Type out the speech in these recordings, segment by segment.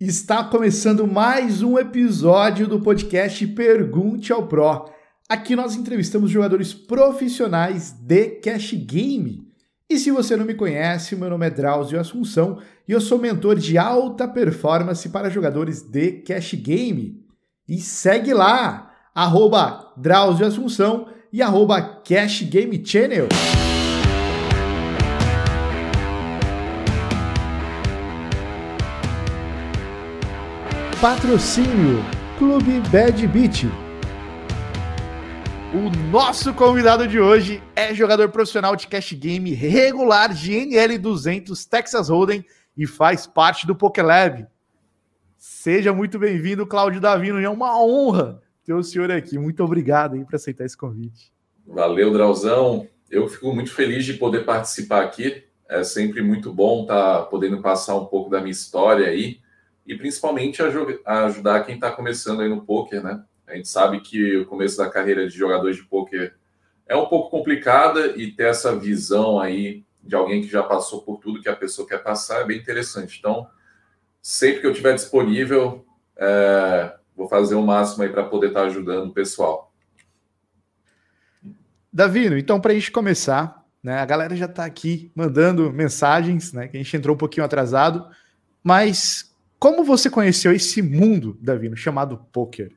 Está começando mais um episódio do podcast Pergunte ao Pro. Aqui nós entrevistamos jogadores profissionais de cash game. E se você não me conhece, meu nome é Drauzio Assunção e eu sou mentor de alta performance para jogadores de cash game. E segue lá, arroba Drauzio Assunção e arroba Cash Game Channel. Patrocínio Clube Bad Beat. O nosso convidado de hoje é jogador profissional de cash game regular de NL200 Texas Hold'em e faz parte do PokéLab. Seja muito bem-vindo, Cláudio Davino. É uma honra ter o senhor aqui. Muito obrigado por aceitar esse convite. Valeu, Drauzão. Eu fico muito feliz de poder participar aqui. É sempre muito bom estar tá podendo passar um pouco da minha história aí e principalmente ajudar quem está começando aí no poker, né? A gente sabe que o começo da carreira de jogador de poker é um pouco complicada e ter essa visão aí de alguém que já passou por tudo que a pessoa quer passar é bem interessante. Então, sempre que eu estiver disponível, é, vou fazer o máximo aí para poder estar tá ajudando o pessoal. Davino, então para a gente começar, né? A galera já está aqui mandando mensagens, né? Que a gente entrou um pouquinho atrasado, mas como você conheceu esse mundo, Davino, chamado poker?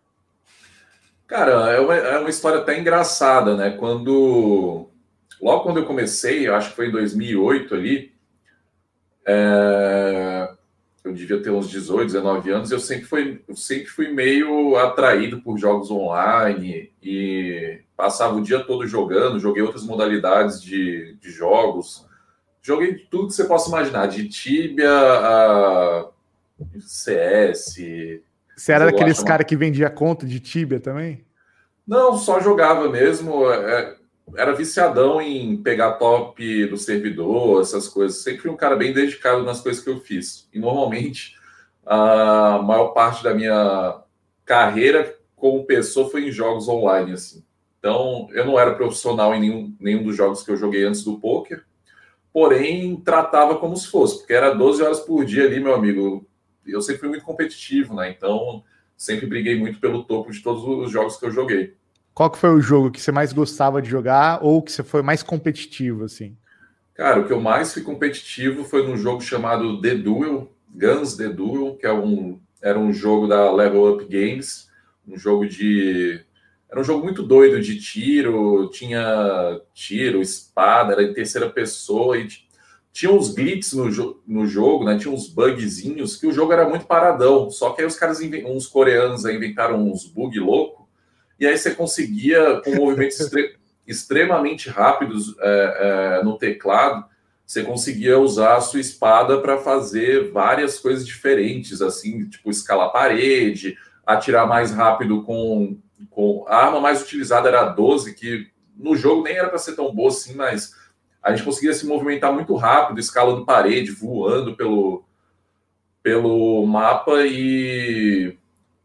Cara, é uma, é uma, história até engraçada, né? Quando. Logo quando eu comecei, eu acho que foi em 2008 ali, é, eu devia ter uns 18, 19 anos, eu sempre fui, eu sempre fui meio atraído por jogos online e passava o dia todo jogando, joguei outras modalidades de, de jogos, joguei tudo que você possa imaginar, de Tibia a CS. Você era daqueles caras cara que vendia conta de Tibia também? Não, só jogava mesmo. É, era viciadão em pegar top do servidor, essas coisas. Sempre fui um cara bem dedicado nas coisas que eu fiz. E normalmente a maior parte da minha carreira como pessoa foi em jogos online, assim. Então, eu não era profissional em nenhum, nenhum dos jogos que eu joguei antes do poker, porém tratava como se fosse, porque era 12 horas por dia ali, meu amigo, eu sempre fui muito competitivo, né? Então, sempre briguei muito pelo topo de todos os jogos que eu joguei. Qual que foi o jogo que você mais gostava de jogar ou que você foi mais competitivo, assim? Cara, o que eu mais fui competitivo foi num jogo chamado The Duel, Guns The Duel, que é um, era um jogo da Level Up Games, um jogo de... Era um jogo muito doido de tiro, tinha tiro, espada, era em terceira pessoa e tinha uns glitches no, jo no jogo, né? Tinha uns bugzinhos que o jogo era muito paradão. Só que aí os caras, uns coreanos, aí inventaram uns bug louco. E aí você conseguia, com movimentos extre extremamente rápidos é, é, no teclado, você conseguia usar a sua espada para fazer várias coisas diferentes, assim, tipo escalar parede, atirar mais rápido com, com a arma mais utilizada era a 12, que no jogo nem era para ser tão boa assim, mas a gente conseguia se movimentar muito rápido, escalando parede, voando pelo, pelo mapa e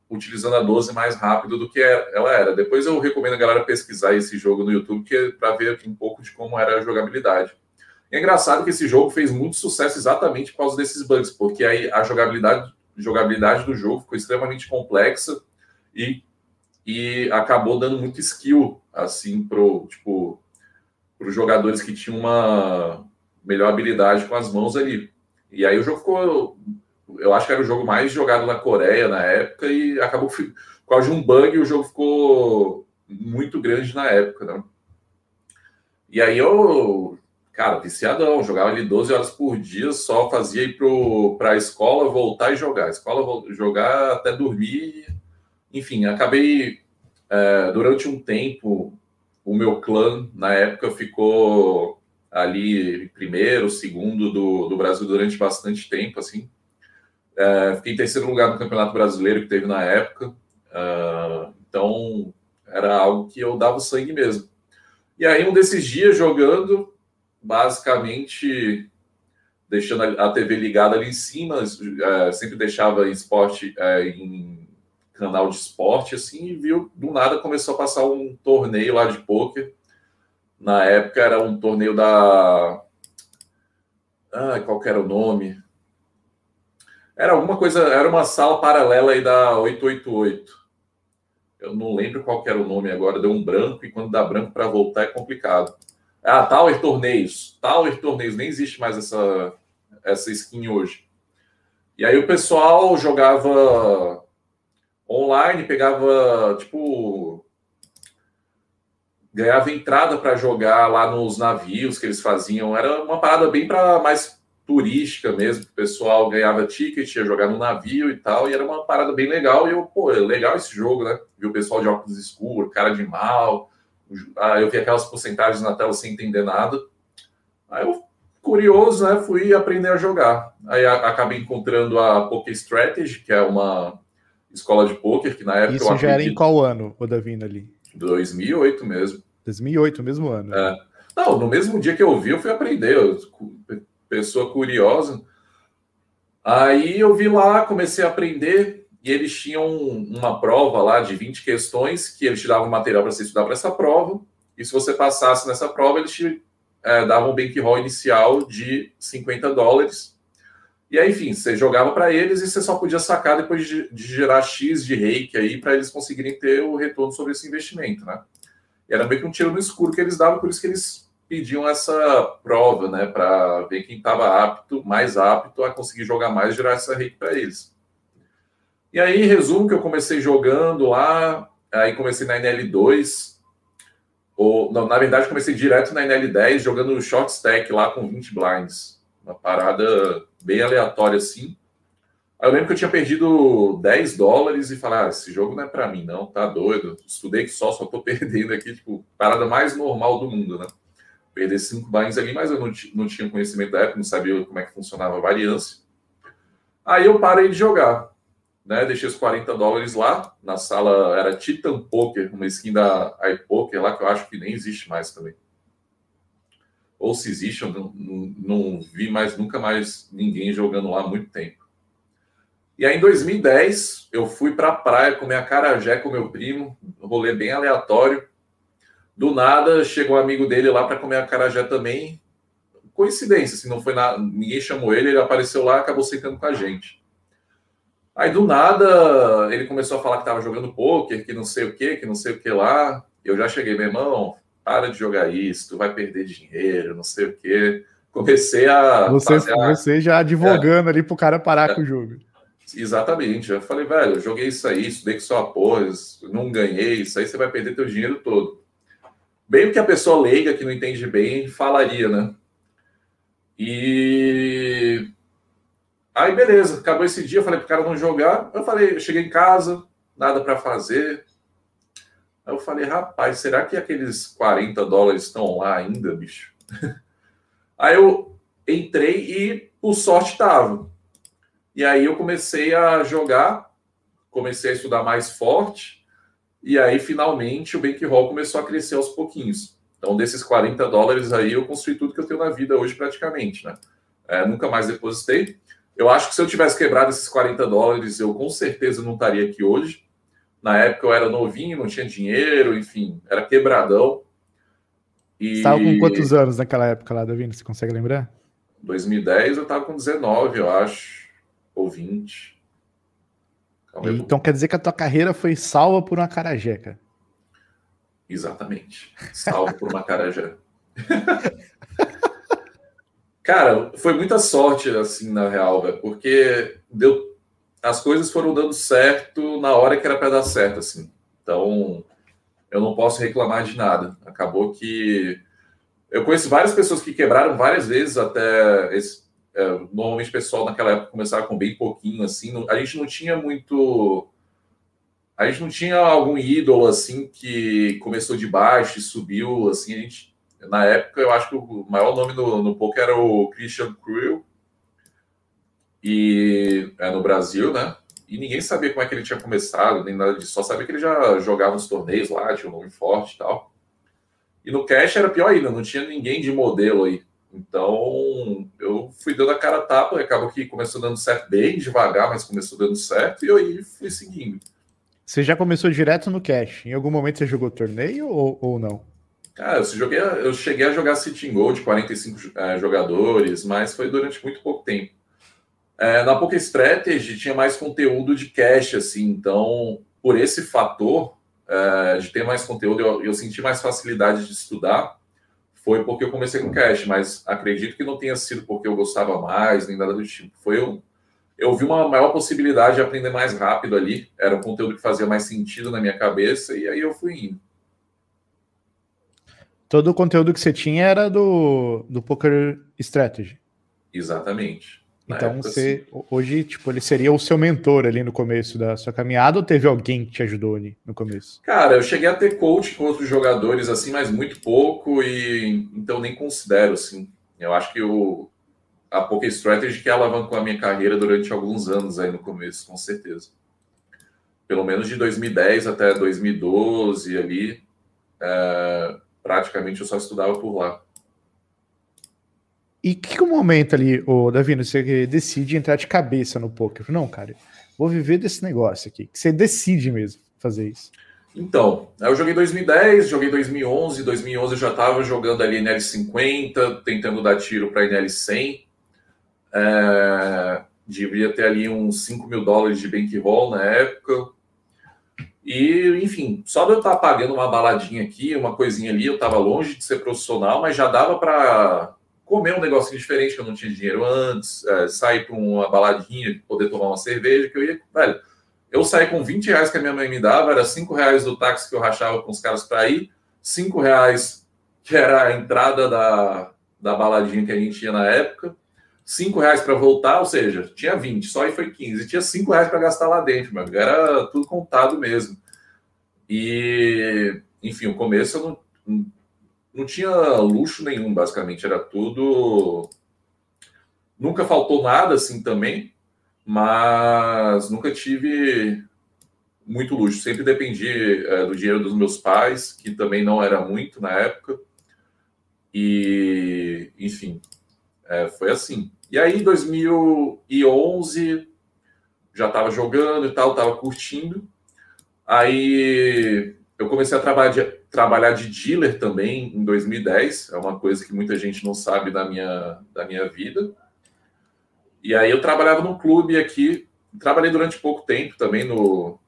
utilizando a 12 mais rápido do que ela era. Depois eu recomendo a galera pesquisar esse jogo no YouTube é para ver um pouco de como era a jogabilidade. é engraçado que esse jogo fez muito sucesso exatamente por causa desses bugs, porque aí a jogabilidade, jogabilidade do jogo ficou extremamente complexa e, e acabou dando muito skill assim pro tipo para os jogadores que tinham uma melhor habilidade com as mãos ali. E aí o jogo ficou. Eu acho que era o jogo mais jogado na Coreia na época e acabou por causa de um bug o jogo ficou muito grande na época, né? E aí eu, cara, viciadão, jogava ali 12 horas por dia, só fazia ir para a escola, voltar e jogar. Escola, jogar até dormir. Enfim, acabei é, durante um tempo o meu clã, na época, ficou ali primeiro, segundo do, do Brasil durante bastante tempo, assim. É, fiquei em terceiro lugar no Campeonato Brasileiro que teve na época. Uh, então, era algo que eu dava sangue mesmo. E aí, um desses dias, jogando, basicamente deixando a TV ligada ali em cima, é, sempre deixava esporte é, em canal de esporte, assim, e viu, do nada começou a passar um torneio lá de pôquer. Na época era um torneio da. Ah, qual era o nome? Era alguma coisa, era uma sala paralela aí da 888. Eu não lembro qual era o nome agora, deu um branco, e quando dá branco para voltar é complicado. Ah, Tower Torneios. Tower Torneios, nem existe mais essa, essa skin hoje. E aí o pessoal jogava online, pegava, tipo, ganhava entrada para jogar lá nos navios que eles faziam. Era uma parada bem para mais turística mesmo. O pessoal ganhava ticket, ia jogar no navio e tal. E era uma parada bem legal. E eu, pô, é legal esse jogo, né? Vi o pessoal de óculos escuros, cara de mal. Ah, eu vi aquelas porcentagens na tela sem entender nada. Aí eu, curioso, né? Fui aprender a jogar. Aí acabei encontrando a Poké Strategy, que é uma escola de poker que na época Isso já era em qual ano, o Davino ali? 2008 mesmo. 2008, mesmo ano. É. Não, no mesmo dia que eu vi, eu fui aprender. Eu, pessoa curiosa. Aí eu vi lá, comecei a aprender e eles tinham uma prova lá de 20 questões que eles te davam material para você estudar para essa prova. E se você passasse nessa prova, eles te é, davam um bankroll inicial de 50 dólares. E aí, enfim, você jogava para eles e você só podia sacar depois de, de gerar X de reiki aí para eles conseguirem ter o retorno sobre esse investimento, né? E era meio que um tiro no escuro que eles davam, por isso que eles pediam essa prova, né, para ver quem estava apto, mais apto a conseguir jogar mais gerar essa rede para eles. E aí, resumo que eu comecei jogando lá, aí comecei na NL2, ou, na verdade, comecei direto na NL10, jogando short stack lá com 20 blinds. Uma parada bem aleatória assim. Aí eu lembro que eu tinha perdido 10 dólares e falei, ah, esse jogo não é para mim, não, tá doido. Estudei que só, só tô perdendo aqui, tipo, parada mais normal do mundo, né? Perder 5 blinds ali, mas eu não, não tinha conhecimento da época, não sabia como é que funcionava a variância. Aí eu parei de jogar, né? Deixei os 40 dólares lá, na sala era Titan Poker, uma skin da iPoker lá, que eu acho que nem existe mais também. Ou se existe, eu não, não, não vi mais, nunca mais ninguém jogando lá há muito tempo. E aí, em 2010, eu fui para a praia comer acarajé com meu primo, rolê bem aleatório. Do nada, chegou um amigo dele lá para comer acarajé também. Coincidência, assim, não foi ninguém chamou ele, ele apareceu lá, acabou sentando com a gente. Aí, do nada, ele começou a falar que estava jogando pôquer, que não sei o que, que não sei o que lá. Eu já cheguei, meu irmão, para de jogar isso, tu vai perder dinheiro, não sei o que. Comecei a. Você, a... você já advogando é, ali pro cara parar é, com o jogo. Exatamente. Eu falei, velho, eu joguei isso aí, estudei que só após, não ganhei, isso aí você vai perder teu dinheiro todo. Bem o que a pessoa leiga que não entende bem falaria, né? E aí, beleza, acabou esse dia, eu falei pro cara não jogar. Eu falei, eu cheguei em casa, nada para fazer. Aí eu falei, rapaz, será que aqueles 40 dólares estão lá ainda, bicho? Aí eu entrei e, por sorte, tava. E aí eu comecei a jogar, comecei a estudar mais forte, e aí finalmente o bankroll começou a crescer aos pouquinhos. Então, desses 40 dólares aí, eu construí tudo que eu tenho na vida hoje praticamente, né? É, nunca mais depositei. Eu acho que se eu tivesse quebrado esses 40 dólares, eu com certeza não estaria aqui hoje. Na época eu era novinho, não tinha dinheiro, enfim, era quebradão. E... Você estava com quantos anos naquela época lá, Davi? Você consegue lembrar? 2010 eu estava com 19, eu acho ou 20. então quer dizer que a tua carreira foi salva por uma carajeca. Exatamente. Salva por uma carajé. Cara, foi muita sorte, assim, na real, velho, porque deu, as coisas foram dando certo na hora que era para dar certo, assim. Então, eu não posso reclamar de nada. Acabou que eu conheço várias pessoas que quebraram várias vezes até esse, é, normalmente o pessoal naquela época começava com bem pouquinho, assim. Não, a gente não tinha muito. A gente não tinha algum ídolo assim que começou de baixo e subiu assim. A gente, na época, eu acho que o maior nome no, no poker era o Christian Cruel e é no Brasil, né? E ninguém sabia como é que ele tinha começado, nem nada disso. Só sabia que ele já jogava nos torneios lá, tinha um nome forte e tal. E no cash era pior ainda, não tinha ninguém de modelo aí. Então, eu fui dando a cara a tapa, acabou que começou dando certo bem devagar, mas começou dando certo, e eu aí fui seguindo. Você já começou direto no cash? Em algum momento você jogou torneio ou, ou não? Cara, eu, joguei, eu cheguei a jogar Sitting Gold, 45 é, jogadores, mas foi durante muito pouco tempo. É, na Poker Strategy tinha mais conteúdo de cash, assim, então, por esse fator é, de ter mais conteúdo, eu, eu senti mais facilidade de estudar, foi porque eu comecei com cash, mas acredito que não tenha sido porque eu gostava mais, nem nada do tipo. Foi eu, eu vi uma maior possibilidade de aprender mais rápido ali, era um conteúdo que fazia mais sentido na minha cabeça, e aí eu fui indo. Todo o conteúdo que você tinha era do, do Poker Strategy. Exatamente. Então você hoje, tipo, ele seria o seu mentor ali no começo da sua caminhada ou teve alguém que te ajudou ali no começo? Cara, eu cheguei a ter coach com outros jogadores assim, mas muito pouco e então nem considero assim. Eu acho que o a Poker Strategy que alavancou a minha carreira durante alguns anos aí no começo, com certeza. Pelo menos de 2010 até 2012 ali, é, praticamente eu só estudava por lá. E que momento ali, o Davi, você decide entrar de cabeça no poker? Não, cara, vou viver desse negócio aqui. Que você decide mesmo fazer isso. Então, eu joguei 2010, joguei 2011. 2011 eu já estava jogando ali NL50, tentando dar tiro para NL100. É, devia ter ali uns 5 mil dólares de bankroll na época. E, enfim, só de eu estar pagando uma baladinha aqui, uma coisinha ali, eu estava longe de ser profissional, mas já dava para comer um negocinho diferente que eu não tinha dinheiro antes, é, sair para uma baladinha, poder tomar uma cerveja, que eu ia, velho, eu saí com 20 reais que a minha mãe me dava, era 5 reais do táxi que eu rachava com os caras para ir, 5 reais que era a entrada da, da baladinha que a gente tinha na época, 5 reais para voltar, ou seja, tinha 20, só aí foi 15, e tinha 5 reais para gastar lá dentro, meu, era tudo contado mesmo. E, enfim, o começo eu não, não tinha luxo nenhum, basicamente, era tudo. Nunca faltou nada assim também, mas nunca tive muito luxo. Sempre dependi é, do dinheiro dos meus pais, que também não era muito na época. E, enfim, é, foi assim. E aí, em 2011, já estava jogando e tal, estava curtindo. Aí eu comecei a trabalhar trabalhar de dealer também em 2010, é uma coisa que muita gente não sabe da minha, da minha vida. E aí eu trabalhava num clube aqui, trabalhei durante pouco tempo também no.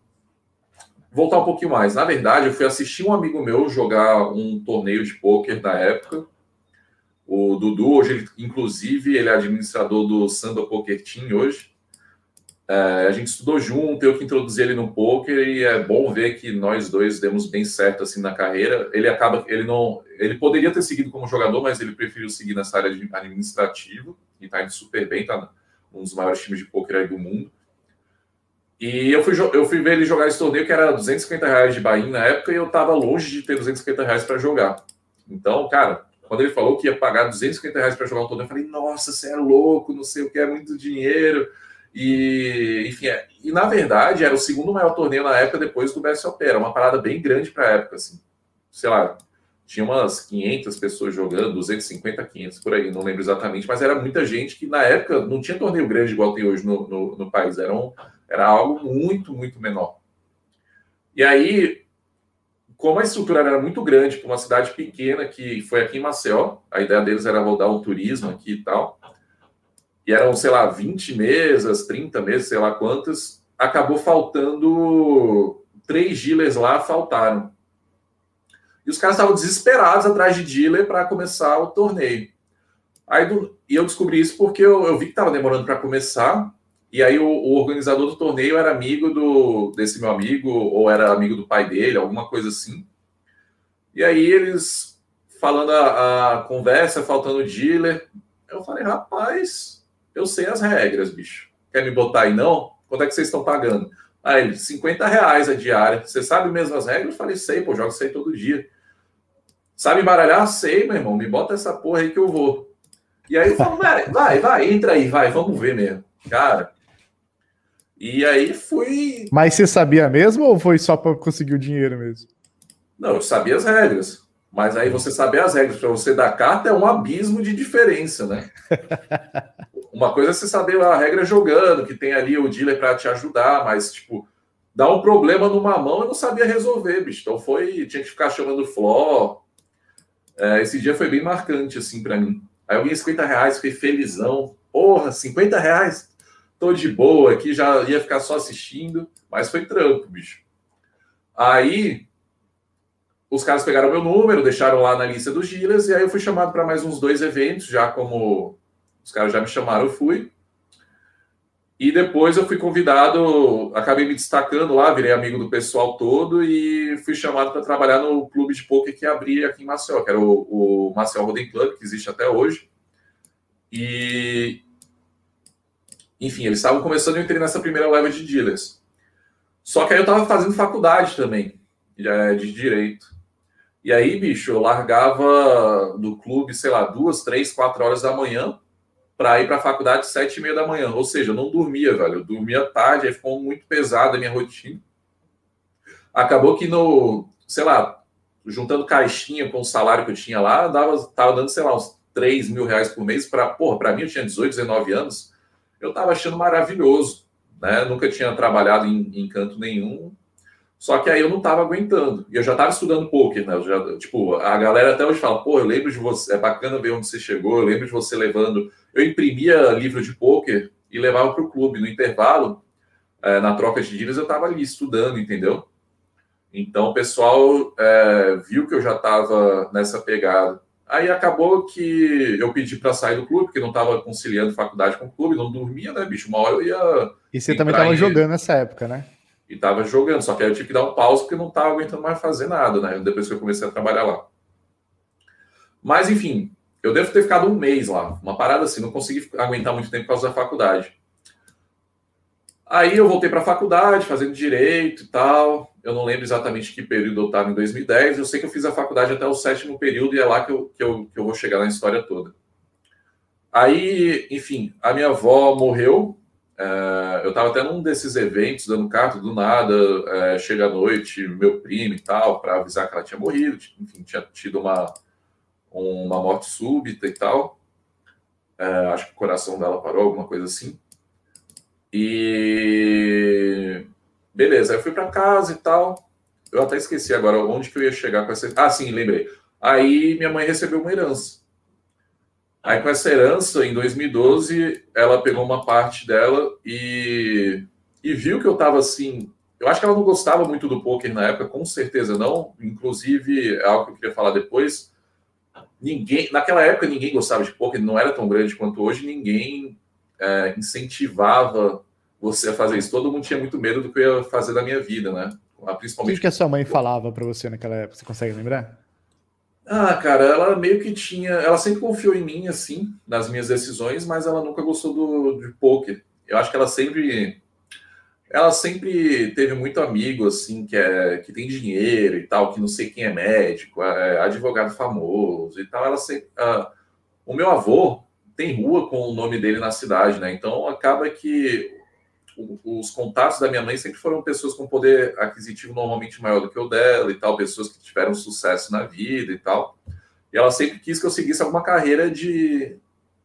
Voltar um pouquinho mais. Na verdade, eu fui assistir um amigo meu jogar um torneio de pôquer na época. O Dudu, hoje, ele, inclusive, ele é administrador do Sando Poker Team hoje. É, a gente estudou junto, eu que introduzi ele no poker e é bom ver que nós dois demos bem certo assim na carreira. Ele acaba, ele não, ele poderia ter seguido como jogador, mas ele preferiu seguir nessa área de administrativo e está indo super bem, tá um dos maiores times de poker aí do mundo. E eu fui, eu fui ver ele jogar esse torneio que era 250 reais de Bahia na época e eu estava longe de ter 250 reais para jogar. Então, cara, quando ele falou que ia pagar 250 reais para jogar o torneio, eu falei, nossa, você é louco, não sei o que, é muito dinheiro. E, enfim, é, e na verdade era o segundo maior torneio na época depois do BSOP. Era uma parada bem grande para a época, assim. Sei lá, tinha umas 500 pessoas jogando, 250, 500 por aí, não lembro exatamente, mas era muita gente que na época não tinha torneio grande igual tem hoje no, no, no país. Era, um, era algo muito, muito menor. E aí, como a estrutura era muito grande para uma cidade pequena, que foi aqui em Maceió, a ideia deles era rodar um turismo aqui e tal e eram, sei lá, 20 mesas, 30 mesas, sei lá quantas, acabou faltando três dealers lá, faltaram. E os caras estavam desesperados atrás de dealer para começar o torneio. Aí do, e eu descobri isso porque eu, eu vi que estava demorando para começar. E aí o, o, organizador do torneio era amigo do desse meu amigo, ou era amigo do pai dele, alguma coisa assim. E aí eles falando a, a conversa, faltando dealer. Eu falei, rapaz, eu sei as regras, bicho. Quer me botar aí não? Quanto é que vocês estão pagando? Aí ele, 50 reais a diária. Você sabe mesmo as regras? Eu falei, sei, pô, jogo sei todo dia. Sabe embaralhar? Sei, meu irmão. Me bota essa porra aí que eu vou. E aí eu falo, vai, vai, entra aí, vai, vamos ver mesmo. Cara. E aí fui. Mas você sabia mesmo ou foi só para conseguir o dinheiro mesmo? Não, eu sabia as regras. Mas aí você saber as regras para você dar carta é um abismo de diferença, né? Uma coisa é você saber a regra jogando, que tem ali o dealer para te ajudar, mas, tipo, dá um problema numa mão eu não sabia resolver, bicho. Então foi, tinha que ficar chamando flor. É, esse dia foi bem marcante, assim, para mim. Aí eu ganhei 50 reais, fiquei felizão. Porra, 50 reais? tô de boa aqui, já ia ficar só assistindo, mas foi trampo, bicho. Aí os caras pegaram meu número, deixaram lá na lista dos giras, e aí eu fui chamado para mais uns dois eventos, já como os caras já me chamaram, eu fui. E depois eu fui convidado, acabei me destacando lá, virei amigo do pessoal todo e fui chamado para trabalhar no clube de poker que abria aqui em Maceió, que era o, o Maceió Roden Club, que existe até hoje. E, enfim, eles estavam começando, eu entrei nessa primeira leva de dealers. Só que aí eu estava fazendo faculdade também, de direito. E aí, bicho, eu largava do clube, sei lá, duas, três, quatro horas da manhã para ir para a faculdade sete e meia da manhã. Ou seja, eu não dormia, velho. Eu dormia tarde, aí ficou muito pesada a minha rotina. Acabou que no, sei lá, juntando caixinha com o salário que eu tinha lá, dava, tava dando, sei lá, uns 3 mil reais por mês para, porra, para mim eu tinha 18, 19 anos, eu tava achando maravilhoso, né? Nunca tinha trabalhado em, em canto nenhum, só que aí eu não estava aguentando. E eu já estava estudando poker, né? Já, tipo, a galera até hoje fala, pô, eu lembro de você, é bacana ver onde você chegou, eu lembro de você levando. Eu imprimia livro de poker e levava para o clube. No intervalo, é, na troca de dívidas, eu estava ali estudando, entendeu? Então o pessoal é, viu que eu já estava nessa pegada. Aí acabou que eu pedi para sair do clube, porque não estava conciliando faculdade com o clube, não dormia, né, bicho? Uma hora eu ia. E você também estava jogando nessa época, né? E estava jogando, só que aí eu tive que dar um pause porque não estava aguentando mais fazer nada, né? Depois que eu comecei a trabalhar lá. Mas, enfim, eu devo ter ficado um mês lá, uma parada assim, não consegui aguentar muito tempo por causa da faculdade. Aí eu voltei para a faculdade, fazendo direito e tal. Eu não lembro exatamente que período eu estava em 2010. Eu sei que eu fiz a faculdade até o sétimo período e é lá que eu, que eu, que eu vou chegar na história toda. Aí, enfim, a minha avó morreu. É, eu estava até num desses eventos, dando carta, do nada, é, chega à noite, meu primo e tal, para avisar que ela tinha morrido. Enfim, tinha tido uma, uma morte súbita e tal. É, acho que o coração dela parou, alguma coisa assim. E beleza, eu fui para casa e tal. Eu até esqueci agora onde que eu ia chegar com essa. Ah, sim, lembrei. Aí minha mãe recebeu uma herança. Aí com essa herança, em 2012, ela pegou uma parte dela e, e viu que eu tava assim. Eu acho que ela não gostava muito do poker na época, com certeza não. Inclusive, é algo que eu queria falar depois. Ninguém, naquela época, ninguém gostava de poker, não era tão grande quanto hoje, ninguém é, incentivava você a fazer isso. Todo mundo tinha muito medo do que eu ia fazer da minha vida, né? Principalmente. O que a sua mãe falava para você naquela época? Você consegue lembrar? Ah, cara, ela meio que tinha. Ela sempre confiou em mim, assim, nas minhas decisões, mas ela nunca gostou do, de poker. Eu acho que ela sempre. Ela sempre teve muito amigo, assim, que, é, que tem dinheiro e tal, que não sei quem é médico, é advogado famoso e tal. Ela sempre. Ah, o meu avô, tem rua com o nome dele na cidade, né? Então acaba que os contatos da minha mãe sempre foram pessoas com poder aquisitivo normalmente maior do que o dela e tal, pessoas que tiveram sucesso na vida e tal. E ela sempre quis que eu seguisse alguma carreira de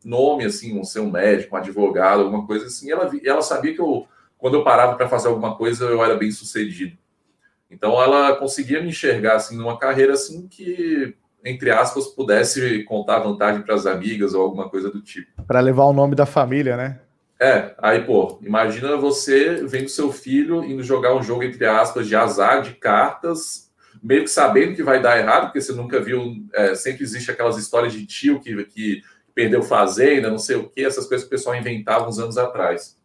nome, assim, um ser um médico, um advogado, alguma coisa assim. E ela, ela sabia que eu, quando eu parava para fazer alguma coisa, eu era bem sucedido. Então ela conseguia me enxergar assim numa carreira assim que entre aspas, pudesse contar vantagem para as amigas ou alguma coisa do tipo. Para levar o nome da família, né? É, aí, pô, imagina você vendo seu filho indo jogar um jogo, entre aspas, de azar, de cartas, meio que sabendo que vai dar errado, porque você nunca viu, é, sempre existe aquelas histórias de tio que, que perdeu fazenda, não sei o que, essas coisas que o pessoal inventava uns anos atrás.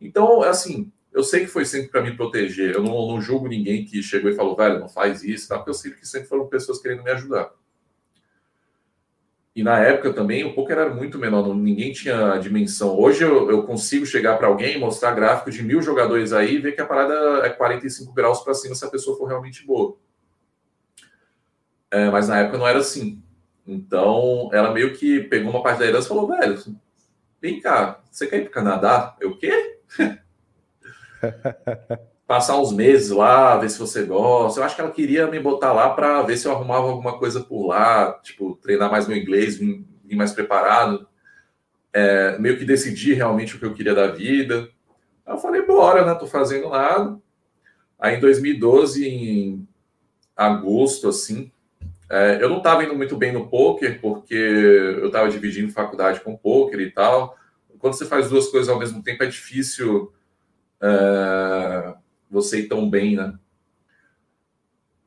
Então, assim, eu sei que foi sempre para me proteger, eu não, não, julgo ninguém que chegou e falou, velho, não faz isso, tá? porque eu sei que sempre foram pessoas querendo me ajudar. E na época também o poker era muito menor, ninguém tinha dimensão. Hoje eu, eu consigo chegar para alguém, mostrar gráfico de mil jogadores aí e ver que a parada é 45 graus para cima se a pessoa for realmente boa. É, mas na época não era assim. Então ela meio que pegou uma parte da herança e falou: velho, vem cá, você quer ir para o Canadá? Eu o quê? passar uns meses lá, ver se você gosta. Eu acho que ela queria me botar lá para ver se eu arrumava alguma coisa por lá, tipo, treinar mais meu inglês, vir, mais preparado, é, meio que decidir realmente o que eu queria da vida. Aí eu falei, bora, né? Tô fazendo nada. Aí em 2012, em agosto, assim, é, eu não estava indo muito bem no poker, porque eu estava dividindo faculdade com poker e tal quando você faz duas coisas ao mesmo tempo, é difícil é, você ir tão bem, né?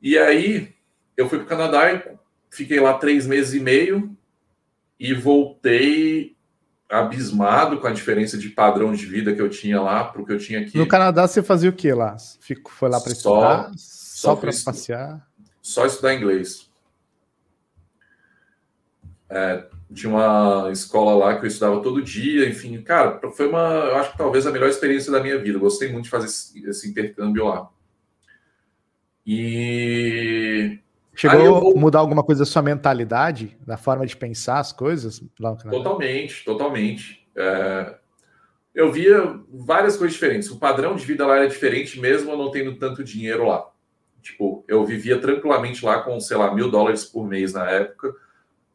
E aí, eu fui para o Canadá fiquei lá três meses e meio e voltei abismado com a diferença de padrão de vida que eu tinha lá para o que eu tinha aqui. No Canadá, você fazia o que lá? Fico, foi lá para estudar? Só, só para passear? Só estudar inglês. É, tinha uma escola lá que eu estudava todo dia, enfim, cara, foi uma, eu acho que talvez a melhor experiência da minha vida. Gostei muito de fazer esse, esse intercâmbio lá. E chegou vou... a mudar alguma coisa da sua mentalidade, da forma de pensar as coisas lá no Canadá? Totalmente, totalmente. É... Eu via várias coisas diferentes. O padrão de vida lá era diferente, mesmo eu não tendo tanto dinheiro lá. Tipo, eu vivia tranquilamente lá com, sei lá, mil dólares por mês na época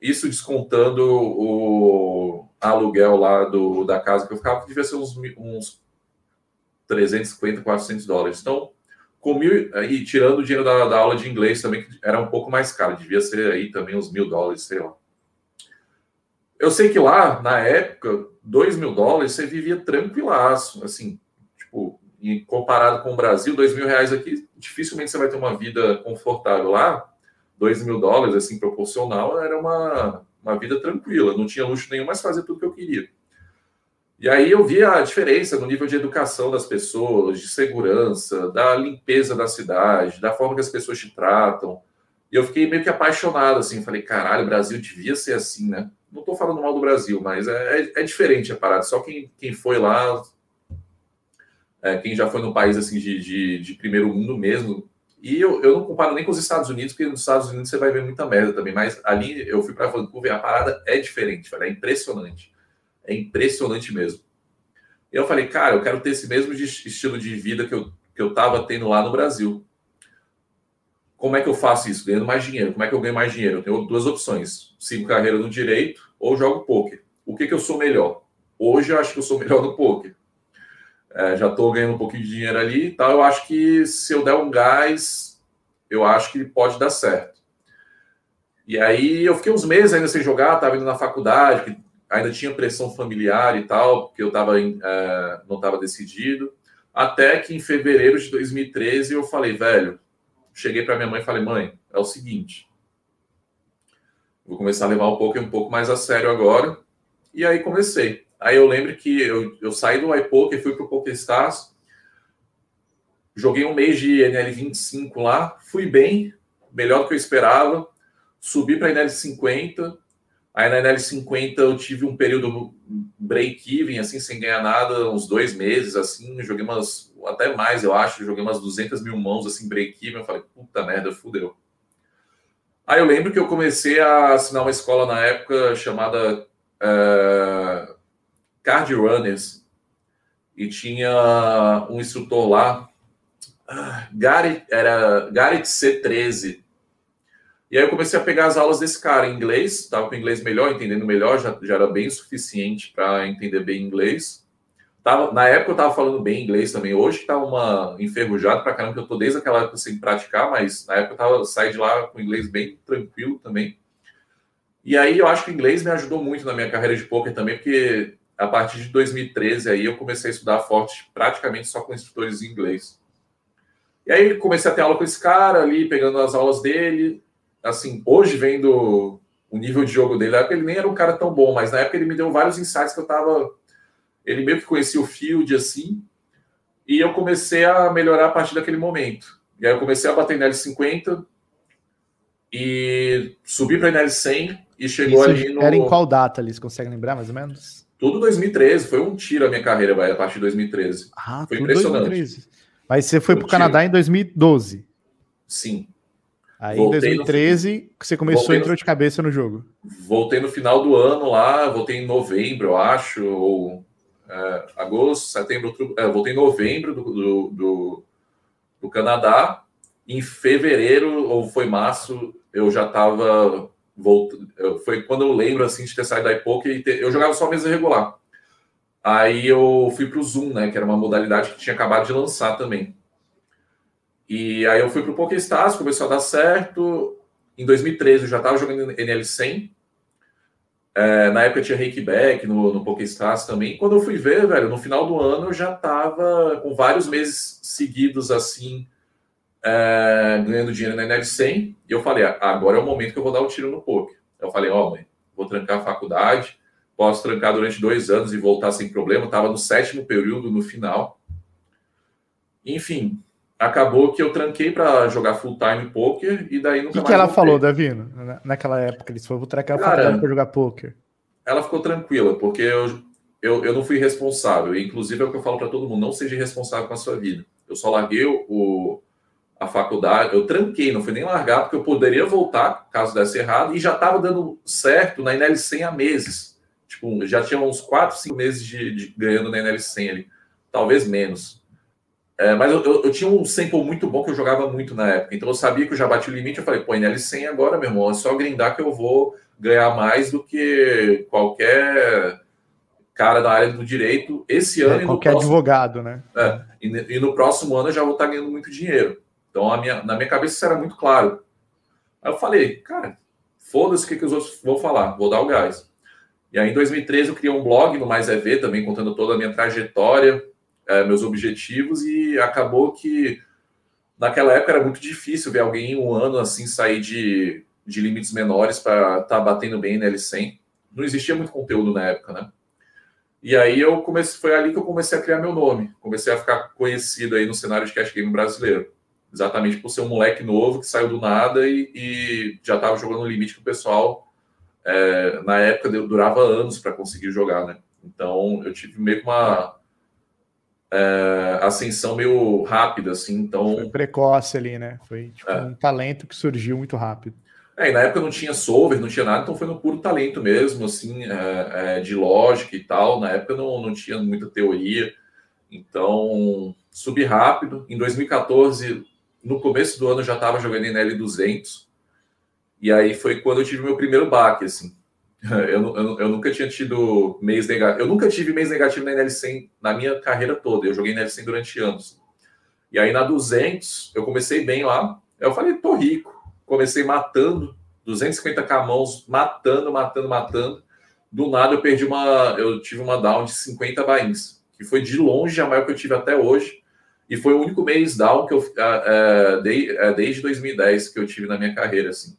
isso descontando o aluguel lá do, da casa que eu ficava, que devia ser uns, uns 350, 400 dólares. Então, com mil, e tirando o dinheiro da, da, aula de inglês também, que era um pouco mais caro, devia ser aí também uns mil dólares, sei lá. Eu sei que lá, na época, dois mil dólares, você vivia tranquilaço, assim, tipo, e comparado com o Brasil, dois mil reais aqui, dificilmente você vai ter uma vida confortável lá 2 mil dólares, assim, proporcional, era uma, uma vida tranquila, não tinha luxo nenhum, mas fazia tudo que eu queria. E aí eu via a diferença no nível de educação das pessoas, de segurança, da limpeza da cidade, da forma que as pessoas te tratam. E eu fiquei meio que apaixonado, assim, falei, caralho, o Brasil devia ser assim, né? Não estou falando mal do Brasil, mas é, é, é, diferente a parada. Só quem, quem foi lá, é, quem já foi no país assim de, de, de primeiro mundo mesmo, e eu, eu não comparo nem com os Estados Unidos, porque nos Estados Unidos você vai ver muita merda também. Mas ali eu fui para Vancouver, a parada é diferente, velho, é impressionante. É impressionante mesmo. E eu falei, cara, eu quero ter esse mesmo estilo de vida que eu, que eu tava tendo lá no Brasil. Como é que eu faço isso? Ganhando mais dinheiro. Como é que eu ganho mais dinheiro? Eu tenho duas opções: sigo carreira no direito ou jogo poker. O que, que eu sou melhor? Hoje eu acho que eu sou melhor no poker é, já estou ganhando um pouquinho de dinheiro ali e tal. Eu acho que se eu der um gás, eu acho que pode dar certo. E aí eu fiquei uns meses ainda sem jogar, estava indo na faculdade, ainda tinha pressão familiar e tal, porque eu tava, é, não estava decidido. Até que em fevereiro de 2013 eu falei, velho, cheguei para minha mãe e falei, mãe, é o seguinte, vou começar a levar um pouco um pouco mais a sério agora. E aí comecei. Aí eu lembro que eu, eu saí do iPoker, fui para o PokerStars, joguei um mês de NL25 lá, fui bem, melhor do que eu esperava, subi para NL50, aí na NL50 eu tive um período break-even, assim, sem ganhar nada, uns dois meses, assim, joguei umas, até mais, eu acho, joguei umas 200 mil mãos, assim, break-even, eu falei, puta merda, fudeu. Aí eu lembro que eu comecei a assinar uma escola na época chamada... Uh, Card Runners e tinha um instrutor lá, Garrett, era Garrett C13. E aí eu comecei a pegar as aulas desse cara em inglês, estava com inglês melhor, entendendo melhor, já, já era bem suficiente para entender bem inglês. Tava, na época eu estava falando bem inglês também, hoje está uma enferrujada para caramba, que eu estou desde aquela época sem praticar, mas na época eu tava, saí de lá com inglês bem tranquilo também. E aí eu acho que o inglês me ajudou muito na minha carreira de poker também, porque a partir de 2013 aí eu comecei a estudar forte praticamente só com instrutores em inglês. E aí comecei a ter aula com esse cara ali, pegando as aulas dele. Assim, hoje vendo o nível de jogo dele, na época ele nem era um cara tão bom, mas na época ele me deu vários insights que eu tava. Ele meio que conhecia o field assim. E eu comecei a melhorar a partir daquele momento. E aí eu comecei a bater em L50 e subi para NL100 e chegou Isso ali no. Era em qual data ali? Você consegue lembrar mais ou menos? Tudo 2013, foi um tiro a minha carreira vai, a partir de 2013. Ah, foi impressionante. 2013. Mas você foi para o Canadá em 2012. Sim. Aí voltei em 2013 no... você começou a entrar de cabeça no jogo. Voltei no final do ano lá, voltei em novembro, eu acho, ou é, agosto, setembro, outubro, é, voltei em novembro do, do, do, do Canadá. Em fevereiro, ou foi março, eu já estava foi quando eu lembro assim de ter saído da Ipoca e ter, eu jogava só mesa regular. Aí eu fui para o Zoom, né, que era uma modalidade que tinha acabado de lançar também. E aí eu fui para o PokéStars, começou a dar certo. Em 2013 eu já estava jogando NL100. É, na época tinha Rakeback no, no PokéStars também. Quando eu fui ver, velho, no final do ano eu já tava com vários meses seguidos assim, é, ganhando dinheiro na NL100. E eu falei, ah, agora é o momento que eu vou dar o um tiro no poker. Eu falei, ó, oh, mãe, vou trancar a faculdade, posso trancar durante dois anos e voltar sem problema. Estava no sétimo período, no final. Enfim, acabou que eu tranquei para jogar full time poker e daí nunca O que, que ela voltei. falou, Davino, naquela época? Eles foram vou trancar a faculdade para jogar poker. Ela ficou tranquila, porque eu, eu, eu não fui responsável. Inclusive é o que eu falo para todo mundo: não seja responsável com a sua vida. Eu só larguei o, a faculdade, eu tranquei, não fui nem largar, porque eu poderia voltar caso desse errado, e já estava dando certo na NL 100 há meses. Tipo, já tinha uns 4, 5 meses de, de ganhando na NL 100 ali, talvez menos. É, mas eu, eu, eu, tinha um sample muito bom que eu jogava muito na época. Então eu sabia que eu já bati o limite. Eu falei, pô, NL100 agora, meu irmão, é só grindar que eu vou ganhar mais do que qualquer cara da área do direito esse ano. É, qualquer próximo, advogado, né? É, e, e, no próximo ano eu já vou estar ganhando muito dinheiro. Então minha, na minha cabeça isso era muito claro. Aí eu falei, cara, foda-se o que, que os outros vão falar, vou dar o gás. E aí em 2013 eu criei um blog no Mais EV também, contando toda a minha trajetória é, meus objetivos e acabou que naquela época era muito difícil ver alguém em um ano assim sair de, de limites menores para estar tá batendo bem na L100. Não existia muito conteúdo na época, né? E aí eu comecei, foi ali que eu comecei a criar meu nome, comecei a ficar conhecido aí no cenário de cash game brasileiro, exatamente por ser um moleque novo que saiu do nada e, e já estava jogando no limite que o pessoal é, na época durava anos para conseguir jogar, né? Então eu tive meio que uma é, ascensão meio rápida, assim, então... Foi precoce ali, né? Foi tipo, é. um talento que surgiu muito rápido. É, e na época não tinha solver, não tinha nada, então foi no puro talento mesmo, assim, é, é, de lógica e tal. Na época não, não tinha muita teoria, então subi rápido. Em 2014, no começo do ano, já estava jogando em L200, e aí foi quando eu tive meu primeiro baque, assim. Eu, eu, eu, nunca tinha tido mês negativo. Eu nunca tive mês negativo na NL100 na minha carreira toda. Eu joguei NL100 durante anos. E aí na 200, eu comecei bem lá. Eu falei, tô rico. Comecei matando 250 camãos, matando, matando, matando. Do nada eu perdi uma. Eu tive uma down de 50 bains, que foi de longe a maior que eu tive até hoje. E foi o único mês down que eu. É, desde 2010 que eu tive na minha carreira, assim.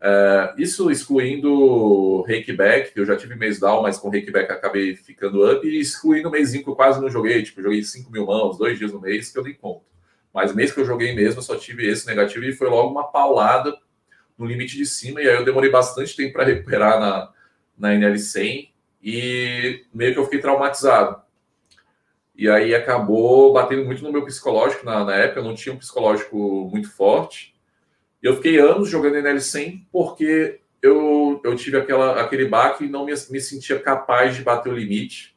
É, isso excluindo Rakeback, que eu já tive mês down, mas com Rakeback acabei ficando up, e excluindo o mêsinho que eu quase não joguei, tipo, joguei 5 mil mãos, dois dias no mês, que eu nem conto. Mas mês que eu joguei mesmo, eu só tive esse negativo e foi logo uma paulada no limite de cima, e aí eu demorei bastante tempo para recuperar na, na NL100 e meio que eu fiquei traumatizado. E aí acabou batendo muito no meu psicológico na, na época, eu não tinha um psicológico muito forte eu fiquei anos jogando NL100 porque eu, eu tive aquela, aquele baque e não me, me sentia capaz de bater o limite.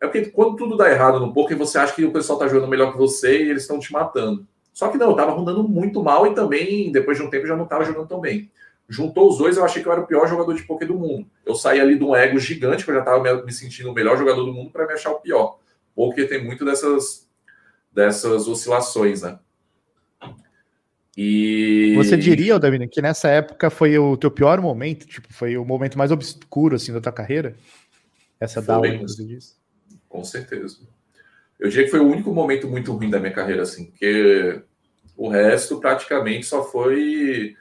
É porque quando tudo dá errado no poker, você acha que o pessoal tá jogando melhor que você e eles estão te matando. Só que não, eu tava rodando muito mal e também, depois de um tempo, já não tava jogando tão bem. Juntou os dois, eu achei que eu era o pior jogador de poker do mundo. Eu saí ali de um ego gigante, que eu já tava me sentindo o melhor jogador do mundo, para me achar o pior. Porque tem muito dessas, dessas oscilações, né? E você diria, David, que nessa época foi o teu pior momento, tipo, foi o momento mais obscuro assim da tua carreira? Essa foi, down que você disse? Com certeza. Eu diria que foi o único momento muito ruim da minha carreira, assim, porque o resto praticamente só foi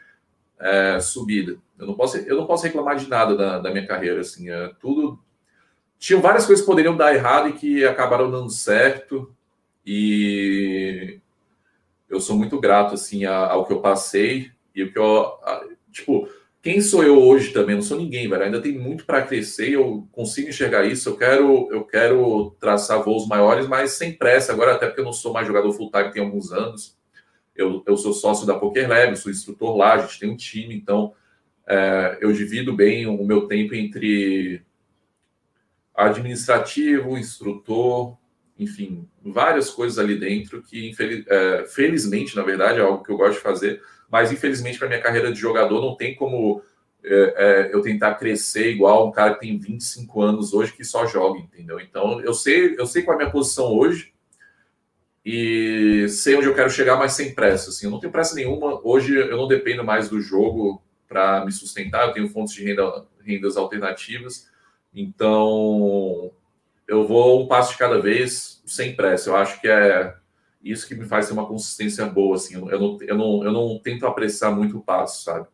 é, subida. Eu não posso, eu não posso reclamar de nada da, da minha carreira, assim, é, tudo tinham várias coisas que poderiam dar errado e que acabaram dando certo. E eu sou muito grato assim ao que eu passei e o que eu tipo quem sou eu hoje também? Não sou ninguém velho. Ainda tem muito para crescer eu consigo enxergar isso. Eu quero eu quero traçar voos maiores mas sem pressa. Agora até porque eu não sou mais jogador full time tem alguns anos. Eu, eu sou sócio da Poker Lab sou instrutor lá a gente tem um time então é, eu divido bem o meu tempo entre administrativo instrutor enfim, várias coisas ali dentro que, infeliz, é, felizmente, na verdade, é algo que eu gosto de fazer, mas infelizmente para minha carreira de jogador não tem como é, é, eu tentar crescer igual um cara que tem 25 anos hoje que só joga, entendeu? Então eu sei, eu sei qual é a minha posição hoje e sei onde eu quero chegar, mas sem pressa. Assim, eu não tenho pressa nenhuma. Hoje eu não dependo mais do jogo para me sustentar, eu tenho fontes de renda, rendas alternativas. Então, eu vou um passo de cada vez, sem pressa. Eu acho que é isso que me faz ter uma consistência boa. Assim. Eu, não, eu, não, eu não tento apressar muito o passo, sabe?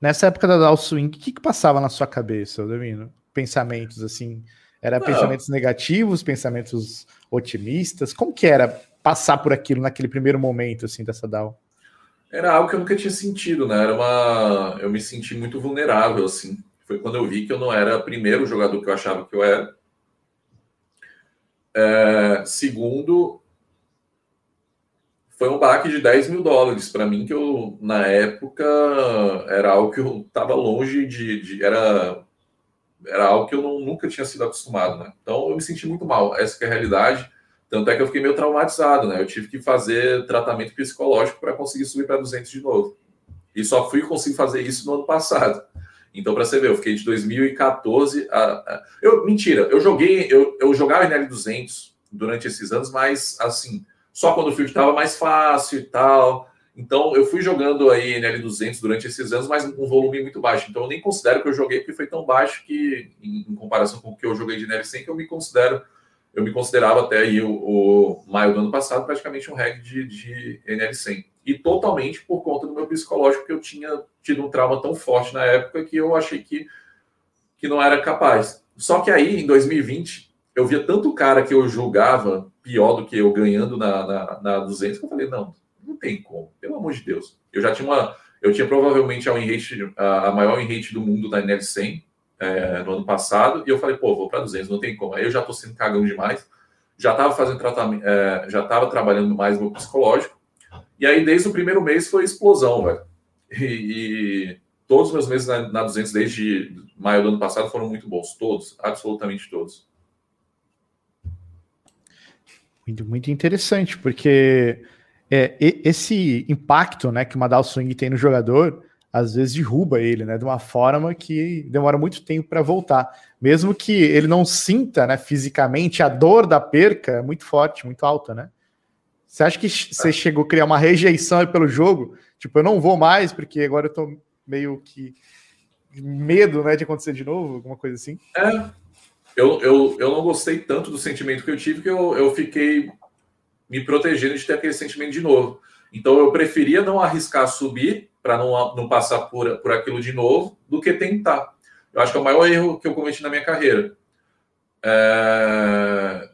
Nessa época da Dow Swing, o que, que passava na sua cabeça, Domino? Pensamentos assim? Era não. pensamentos negativos, pensamentos otimistas? Como que era passar por aquilo naquele primeiro momento assim dessa DAO? Era algo que eu nunca tinha sentido, né? Era uma, eu me senti muito vulnerável assim. Foi quando eu vi que eu não era o primeiro jogador que eu achava que eu era. É, segundo, foi um baque de 10 mil dólares para mim, que eu, na época, era algo que eu estava longe de, de. era, era algo que eu não, nunca tinha sido acostumado, né? Então eu me senti muito mal. Essa é a realidade. Tanto é que eu fiquei meio traumatizado, né? Eu tive que fazer tratamento psicológico para conseguir subir para 200 de novo. E só fui conseguir fazer isso no ano passado. Então, para você ver, eu fiquei de 2014 a, eu, mentira, eu joguei, eu, eu jogava NL200 durante esses anos, mas assim, só quando o field estava mais fácil e tal. Então, eu fui jogando aí NL200 durante esses anos, mas com um volume muito baixo. Então, eu nem considero que eu joguei porque foi tão baixo que, em, em comparação com o que eu joguei de NL100, que eu me considero, eu me considerava até aí o, o maio do ano passado praticamente um reg de, de NL100 e totalmente por conta do meu psicológico, que eu tinha tido um trauma tão forte na época que eu achei que, que não era capaz. Só que aí, em 2020, eu via tanto cara que eu julgava pior do que eu ganhando na, na, na 200, que eu falei, não, não tem como, pelo amor de Deus. Eu já tinha uma, eu tinha provavelmente a, rate, a, a maior rate do mundo na NL100 é, no ano passado, e eu falei, pô, vou para 200, não tem como. Aí eu já estou sendo cagão demais, já estava fazendo tratamento, é, já estava trabalhando mais no psicológico, e aí, desde o primeiro mês, foi explosão, velho. E, e, todos os meus meses na, na 200, desde maio do ano passado, foram muito bons. Todos, absolutamente todos. Muito, muito interessante, porque é, esse impacto né, que uma Down Swing tem no jogador, às vezes derruba ele, né, de uma forma que demora muito tempo para voltar. Mesmo que ele não sinta, né, fisicamente, a dor da perca é muito forte, muito alta, né? Você acha que você chegou a criar uma rejeição pelo jogo? Tipo, eu não vou mais porque agora eu tô meio que medo, né, de acontecer de novo, alguma coisa assim? É. Eu, eu, eu não gostei tanto do sentimento que eu tive que eu, eu fiquei me protegendo de ter aquele sentimento de novo. Então eu preferia não arriscar subir para não, não passar por, por aquilo de novo do que tentar. Eu acho que é o maior erro que eu cometi na minha carreira. É...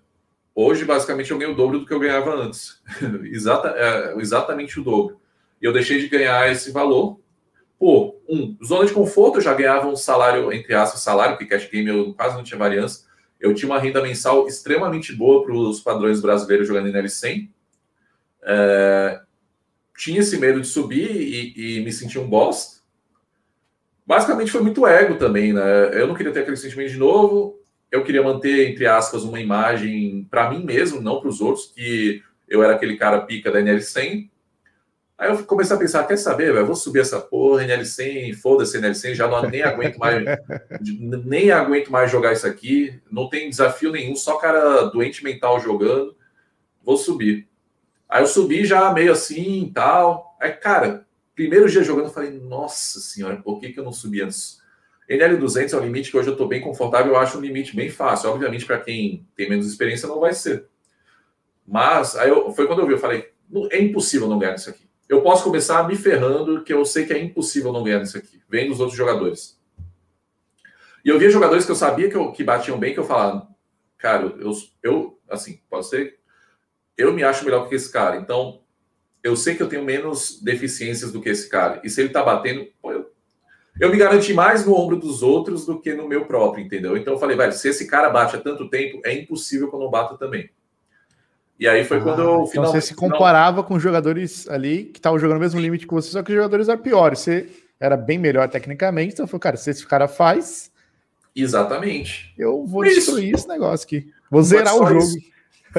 Hoje, basicamente, eu ganho o dobro do que eu ganhava antes. Exata, é, exatamente o dobro. E eu deixei de ganhar esse valor. Pô, um, zona de conforto, eu já ganhava um salário, entre aspas, salário, porque cash game eu quase não tinha variância. Eu tinha uma renda mensal extremamente boa para os padrões brasileiros jogando em L100. É, tinha esse medo de subir e, e me sentir um boss. Basicamente foi muito ego também, né? Eu não queria ter aquele sentimento de novo eu queria manter, entre aspas, uma imagem para mim mesmo, não para os outros, que eu era aquele cara pica da NL100. Aí eu comecei a pensar, quer saber, velho, vou subir essa porra, NL100, foda-se NL100, já não, nem aguento mais, nem aguento mais jogar isso aqui, não tem desafio nenhum, só cara doente mental jogando, vou subir. Aí eu subi já meio assim e tal. Aí, cara, primeiro dia jogando, eu falei, nossa senhora, por que, que eu não subi antes? NL200 é um limite que hoje eu estou bem confortável, eu acho um limite bem fácil. Obviamente, para quem tem menos experiência, não vai ser. Mas aí eu, foi quando eu vi, eu falei, é impossível não ganhar nisso aqui. Eu posso começar me ferrando, que eu sei que é impossível não ganhar nisso aqui. Vem dos outros jogadores. E eu via jogadores que eu sabia que, eu, que batiam bem, que eu falava, cara, eu, eu, assim, pode ser, eu me acho melhor que esse cara. Então, eu sei que eu tenho menos deficiências do que esse cara. E se ele tá batendo, pô, eu eu me garanti mais no ombro dos outros do que no meu próprio, entendeu? Então eu falei, velho, se esse cara bate há tanto tempo, é impossível que eu não bata também. E aí foi ah, quando eu então você se comparava com jogadores ali que estavam jogando o mesmo limite que você, só que os jogadores eram piores. Você era bem melhor tecnicamente, então eu falei, cara, se esse cara faz. Exatamente. Eu vou isso. destruir esse negócio aqui. Vou zerar o jogo. Isso.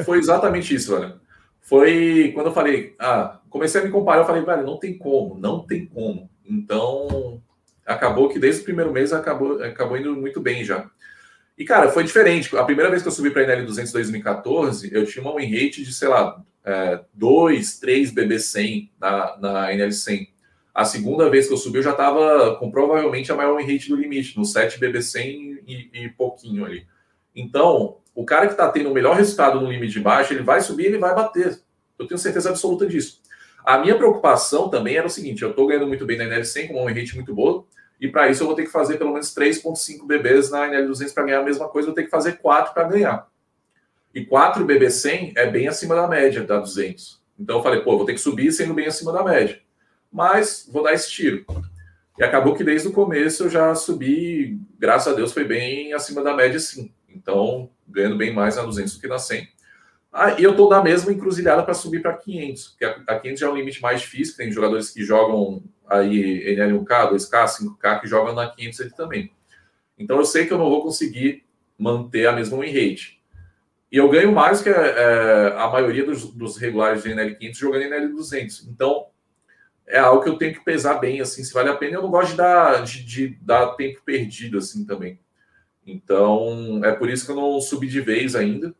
Foi exatamente isso, velho. Foi quando eu falei, ah, comecei a me comparar, eu falei, velho, não tem como, não tem como. Então, acabou que desde o primeiro mês acabou, acabou indo muito bem já. E, cara, foi diferente. A primeira vez que eu subi para a NL200 2014, eu tinha uma win rate de, sei lá, 2, 3 BB100 na, na NL100. A segunda vez que eu subi, eu já estava com provavelmente a maior win rate do limite, no 7 BB100 e, e pouquinho ali. Então, o cara que está tendo o melhor resultado no limite de baixo, ele vai subir ele vai bater. Eu tenho certeza absoluta disso. A minha preocupação também era o seguinte: eu estou ganhando muito bem na NL100, com uma win rate muito boa, e para isso eu vou ter que fazer pelo menos 3,5 BBs na NL200 para ganhar a mesma coisa, eu vou ter que fazer 4 para ganhar. E 4 BB100 é bem acima da média da 200. Então eu falei, pô, vou ter que subir sendo bem acima da média. Mas vou dar esse tiro. E acabou que desde o começo eu já subi, graças a Deus, foi bem acima da média, sim. Então, ganhando bem mais na 200 do que na 100. Ah, e eu estou na mesma encruzilhada para subir para 500, porque a 500 já é um limite mais difícil, tem jogadores que jogam aí NL1K, 2K, 5K, que jogam na 500 ele também. Então eu sei que eu não vou conseguir manter a mesma win rate. E eu ganho mais que é, é a maioria dos, dos regulares de NL500 jogando NL200. Então é algo que eu tenho que pesar bem, assim, se vale a pena. Eu não gosto de dar, de, de dar tempo perdido, assim, também. Então é por isso que eu não subi de vez ainda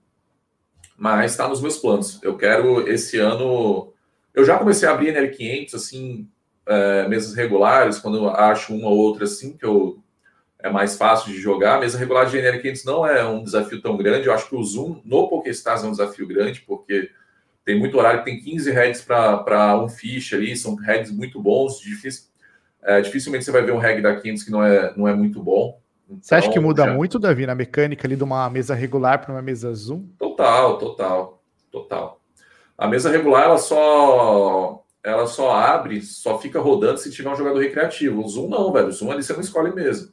mas está nos meus planos. Eu quero esse ano. Eu já comecei a abrir NL500, assim, é, mesas regulares, quando eu acho uma ou outra assim, que eu, é mais fácil de jogar. Mesa regular de NL500 não é um desafio tão grande. Eu acho que o Zoom no PokéStars é um desafio grande, porque tem muito horário, tem 15 heads para um fish ali, são heads muito bons. Difícil, é, dificilmente você vai ver um reg da 500 que não é, não é muito bom. Então, Você acha que então, muda já... muito, Davi, na mecânica ali de uma mesa regular para uma mesa Zoom? Total, total, total. A mesa regular ela só ela só abre, só fica rodando se tiver um jogador recreativo. O Zoom não, velho. O Zoom ali você não escolhe mesa.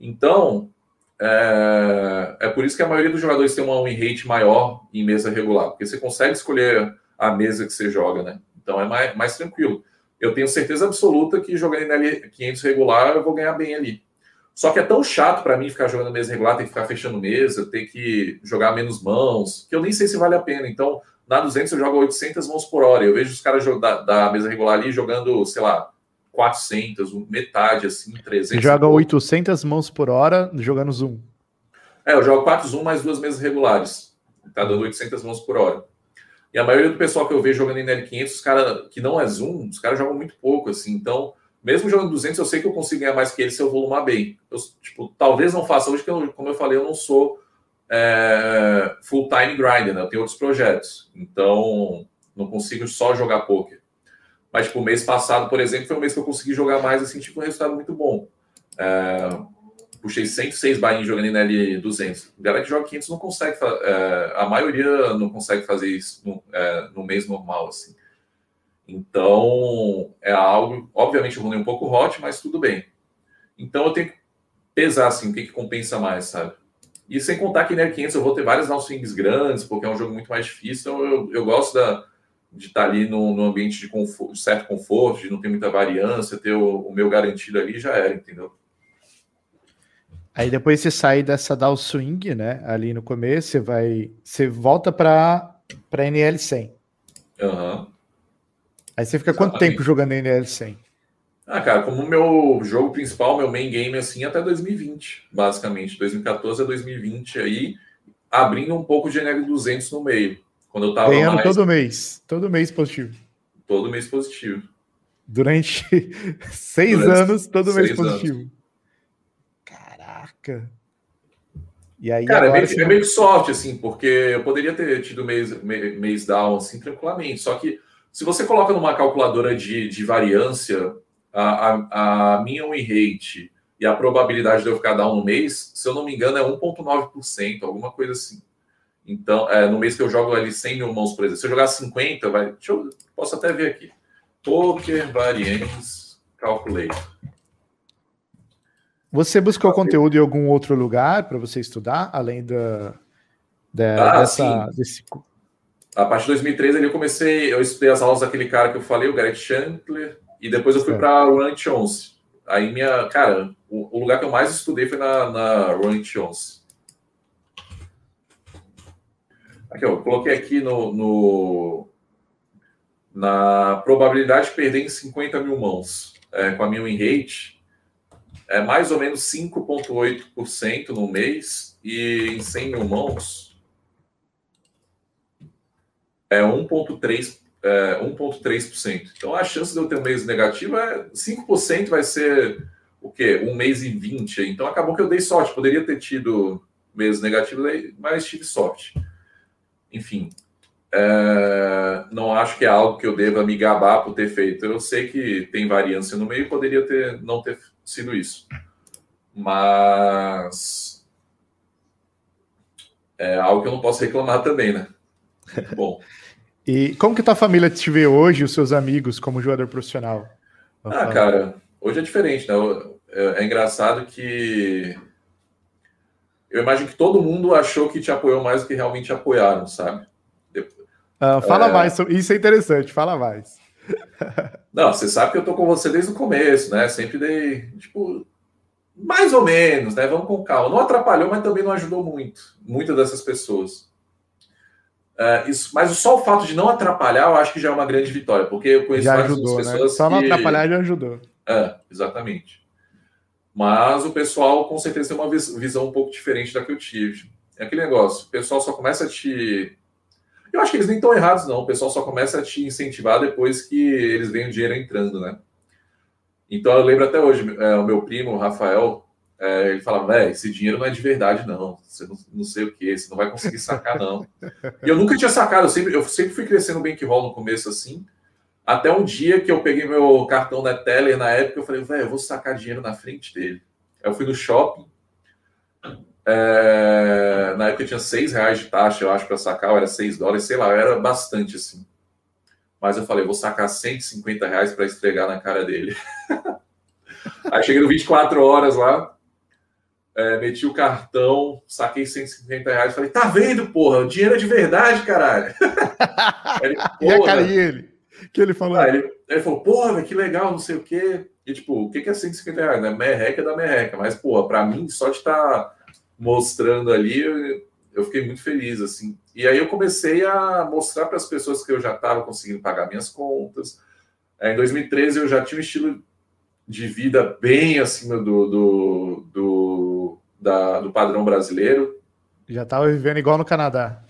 Então, é, é por isso que a maioria dos jogadores tem uma win rate maior em mesa regular, porque você consegue escolher a mesa que você joga, né? Então é mais, mais tranquilo. Eu tenho certeza absoluta que jogando em 500 regular eu vou ganhar bem ali. Só que é tão chato para mim ficar jogando mesa regular, ter que ficar fechando mesa, ter que jogar menos mãos, que eu nem sei se vale a pena. Então, na 200 eu jogo 800 mãos por hora. Eu vejo os caras da, da mesa regular ali jogando, sei lá, 400, metade, assim, 300. Você joga 800 mãos por hora jogando Zoom. É, eu jogo 4 Zoom mais duas mesas regulares. Tá dando 800 mãos por hora. E a maioria do pessoal que eu vejo jogando em L500, os caras que não é Zoom, os caras jogam muito pouco, assim. Então, mesmo jogando 200, eu sei que eu consigo ganhar mais que ele se eu volumar bem. Eu, tipo, talvez não faça hoje, porque, como eu falei, eu não sou é, full-time grinder, né? Eu tenho outros projetos. Então, não consigo só jogar poker. Mas, tipo, o mês passado, por exemplo, foi um mês que eu consegui jogar mais, assim, tipo, um resultado muito bom. É, puxei 106 bainhas jogando em L200. A galera que joga 500 não consegue, é, a maioria não consegue fazer isso no, é, no mês normal, assim. Então, é algo, obviamente, eu rolei um pouco hot, mas tudo bem. Então, eu tenho que pesar, assim, o que, que compensa mais, sabe? E sem contar que na 500 eu vou ter várias swings grandes, porque é um jogo muito mais difícil, então eu, eu gosto da, de estar ali no, no ambiente de, conforto, de, certo conforto, de não ter muita variância, ter o, o meu garantido ali já era, entendeu? Aí depois você sai dessa down swing, né? Ali no começo, você vai. Você volta para NL 100. Aham. Uhum. Aí você fica Exatamente. quanto tempo jogando NL100? Ah, cara, como meu jogo principal, meu main game, assim, até 2020, basicamente. 2014 a 2020 aí, abrindo um pouco de NL200 no meio. Quando eu tava Ganhando mais... todo mês. Todo mês positivo. Todo mês positivo. Durante seis Durante anos, todo mês positivo. Anos. Caraca. E aí, Cara, é meio, você... é meio sorte, assim, porque eu poderia ter tido mês, mês down, assim, tranquilamente. Só que se você coloca numa calculadora de, de variância a, a, a minha win rate e a probabilidade de eu ficar down no mês, se eu não me engano, é 1,9%, alguma coisa assim. Então, é, no mês que eu jogo ali 100 mil mãos, por exemplo, se eu jogar 50, vai. Deixa eu, posso até ver aqui. Poker Variance Calculator. Você buscou conteúdo em algum outro lugar para você estudar, além da, da ah, dessa, desse a partir de 2013 ali eu comecei, eu estudei as aulas daquele cara que eu falei, o Gareth Chandler, e depois eu fui para Run Chance. Aí minha, cara, o, o, lugar que eu mais estudei foi na, na Run Chance. Aqui, ó, eu coloquei aqui no, no, na probabilidade de perder em 50 mil mãos é, com a minha win rate, é mais ou menos 5,8% no mês, e em 100 mil mãos, é 1,3% é, 1,3%. Então a chance de eu ter um mês negativo é 5% vai ser o quê? Um mês e 20. Então acabou que eu dei sorte. Poderia ter tido mês negativo, mas tive sorte. Enfim, é, não acho que é algo que eu deva me gabar por ter feito. Eu sei que tem variância no meio, poderia ter não ter sido isso. Mas é algo que eu não posso reclamar também, né? Bom. e como que tua família te vê hoje, os seus amigos, como jogador profissional? Ah, cara, hoje é diferente, né? É, é engraçado que eu imagino que todo mundo achou que te apoiou mais do que realmente apoiaram, sabe? Uh, fala é... mais, isso é interessante, fala mais. Não, você sabe que eu tô com você desde o começo, né? Sempre dei, tipo, mais ou menos, né? Vamos com calma. Não atrapalhou, mas também não ajudou muito, muitas dessas pessoas. Uh, isso, mas só o fato de não atrapalhar, eu acho que já é uma grande vitória, porque eu conheço já ajudou, né? pessoas né? Só não atrapalhar já ajudou. É, exatamente. Mas o pessoal com certeza tem uma visão um pouco diferente da que eu tive. É aquele negócio, o pessoal só começa a te eu acho que eles nem estão errados, não. O pessoal só começa a te incentivar depois que eles veem o dinheiro entrando, né? Então eu lembro até hoje, é, o meu primo, o Rafael, é, ele falava, velho, esse dinheiro não é de verdade, não. Você não, não sei o que, você não vai conseguir sacar, não. e eu nunca tinha sacado, eu sempre, eu sempre fui crescendo bem que rola no começo assim. Até um dia que eu peguei meu cartão da Teller na época, eu falei, velho, eu vou sacar dinheiro na frente dele. Eu fui no shopping, é, na época tinha seis reais de taxa, eu acho, para sacar, era seis dólares, sei lá, era bastante assim. Mas eu falei, vou sacar 150 reais para esfregar na cara dele. Aí cheguei no 24 horas lá, é, meti o cartão, saquei 150 reais, falei, tá vendo, porra, o dinheiro é de verdade, caralho. ele, e a cara dele? que ele falou? Ah, ele, ele, falou, porra, que legal, não sei o quê. E tipo, o que é 150 reais? Né? Merreca da merreca. Mas, porra, pra mim, só de estar tá mostrando ali, eu, eu fiquei muito feliz, assim. E aí eu comecei a mostrar para as pessoas que eu já estava conseguindo pagar minhas contas. É, em 2013 eu já tinha um estilo de vida bem acima do, do, do, da, do padrão brasileiro. Já estava vivendo igual no Canadá.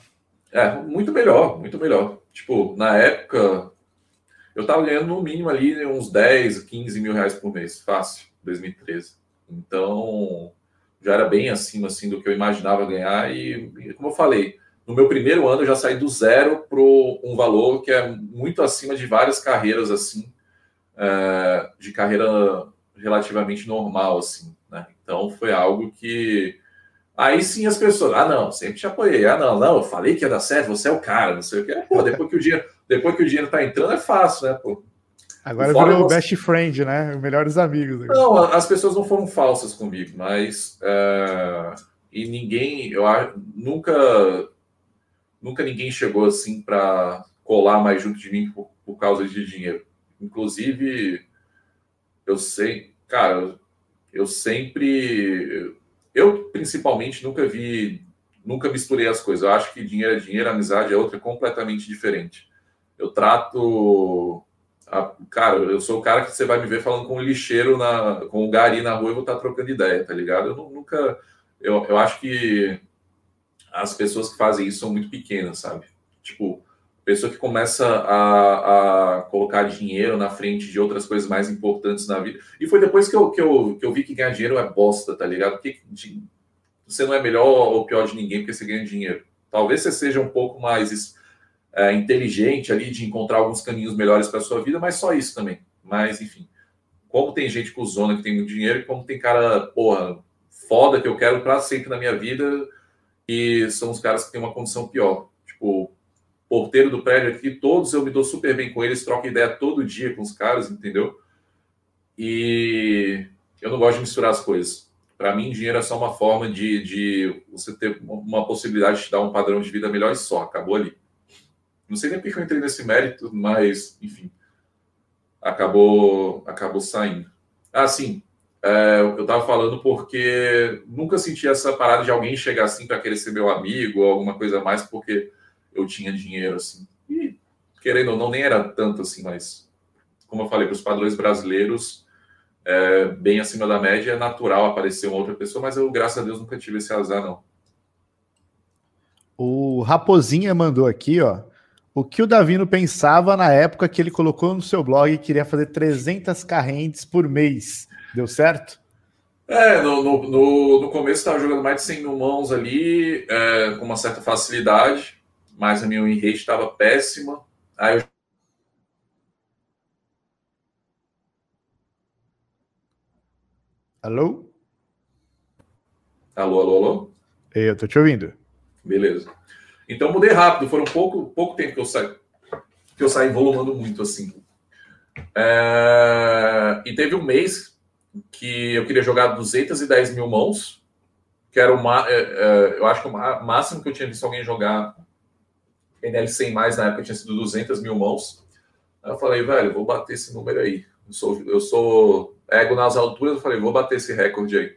É, muito melhor, muito melhor. Tipo, na época, eu estava ganhando no mínimo ali uns 10, 15 mil reais por mês, fácil, 2013. Então, já era bem acima assim do que eu imaginava ganhar e, como eu falei, no meu primeiro ano eu já saí do zero para um valor que é muito acima de várias carreiras assim, é, de carreira relativamente normal assim, né? Então foi algo que aí sim as pessoas, ah não, sempre te apoiei, ah não, não, eu falei que ia dar certo, você é o cara, não sei o que, pô, depois que o dinheiro, depois que o dinheiro tá entrando é fácil, né, pô. Agora virou o best friend, né? Melhores amigos. Não, as pessoas não foram falsas comigo, mas é, e ninguém, eu nunca, nunca ninguém chegou assim para colar mais junto de mim por, por, causa de dinheiro. Inclusive, eu sei, cara, eu sempre, eu principalmente nunca vi, nunca misturei as coisas. Eu acho que dinheiro é dinheiro, amizade é outra completamente diferente. Eu trato a, cara, eu sou o cara que você vai me ver falando com o lixeiro, na, com o gari na rua e vou estar trocando ideia, tá ligado? Eu nunca. Eu, eu acho que as pessoas que fazem isso são muito pequenas, sabe? Tipo, pessoa que começa a, a colocar dinheiro na frente de outras coisas mais importantes na vida. E foi depois que eu, que eu, que eu vi que ganhar dinheiro é bosta, tá ligado? Porque você não é melhor ou pior de ninguém porque você ganha dinheiro. Talvez você seja um pouco mais é, inteligente ali de encontrar alguns caminhos melhores para sua vida, mas só isso também. Mas, enfim, como tem gente com zona que tem muito dinheiro, e como tem cara, porra, foda que eu quero para sempre na minha vida, e são os caras que têm uma condição pior. Tipo, porteiro do prédio aqui, todos eu me dou super bem com eles, troco ideia todo dia com os caras, entendeu? E eu não gosto de misturar as coisas. Para mim, dinheiro é só uma forma de, de você ter uma possibilidade de te dar um padrão de vida melhor e só, acabou ali. Não sei nem porque eu entrei nesse mérito, mas, enfim, acabou, acabou saindo. Ah, sim, é, eu estava falando porque nunca senti essa parada de alguém chegar assim para querer ser meu amigo ou alguma coisa mais porque eu tinha dinheiro, assim. E, querendo ou não, nem era tanto assim, mas, como eu falei, para os padrões brasileiros, é, bem acima da média, é natural aparecer uma outra pessoa, mas eu, graças a Deus, nunca tive esse azar, não. O Raposinha mandou aqui, ó. o que o Davino pensava na época que ele colocou no seu blog que queria fazer 300 carrentes por mês. Deu certo? É, no, no, no, no começo estava jogando mais de 100 mil mãos ali, é, com uma certa facilidade, mas a minha win rate estava péssima. Aí eu Alô? Alô, alô, alô? Eu tô te ouvindo. Beleza. Então mudei rápido, foram pouco, pouco tempo que eu saí, que eu saí volumando muito assim. É... E teve um mês que eu queria jogar 210 mil mãos, que era uma, é, é, eu acho que o máximo que eu tinha visto alguém jogar NL 100 mais na época tinha sido 200 mil mãos. Aí eu falei, velho, vou bater esse número aí. Eu sou, eu sou ego nas alturas, eu falei, vou bater esse recorde aí.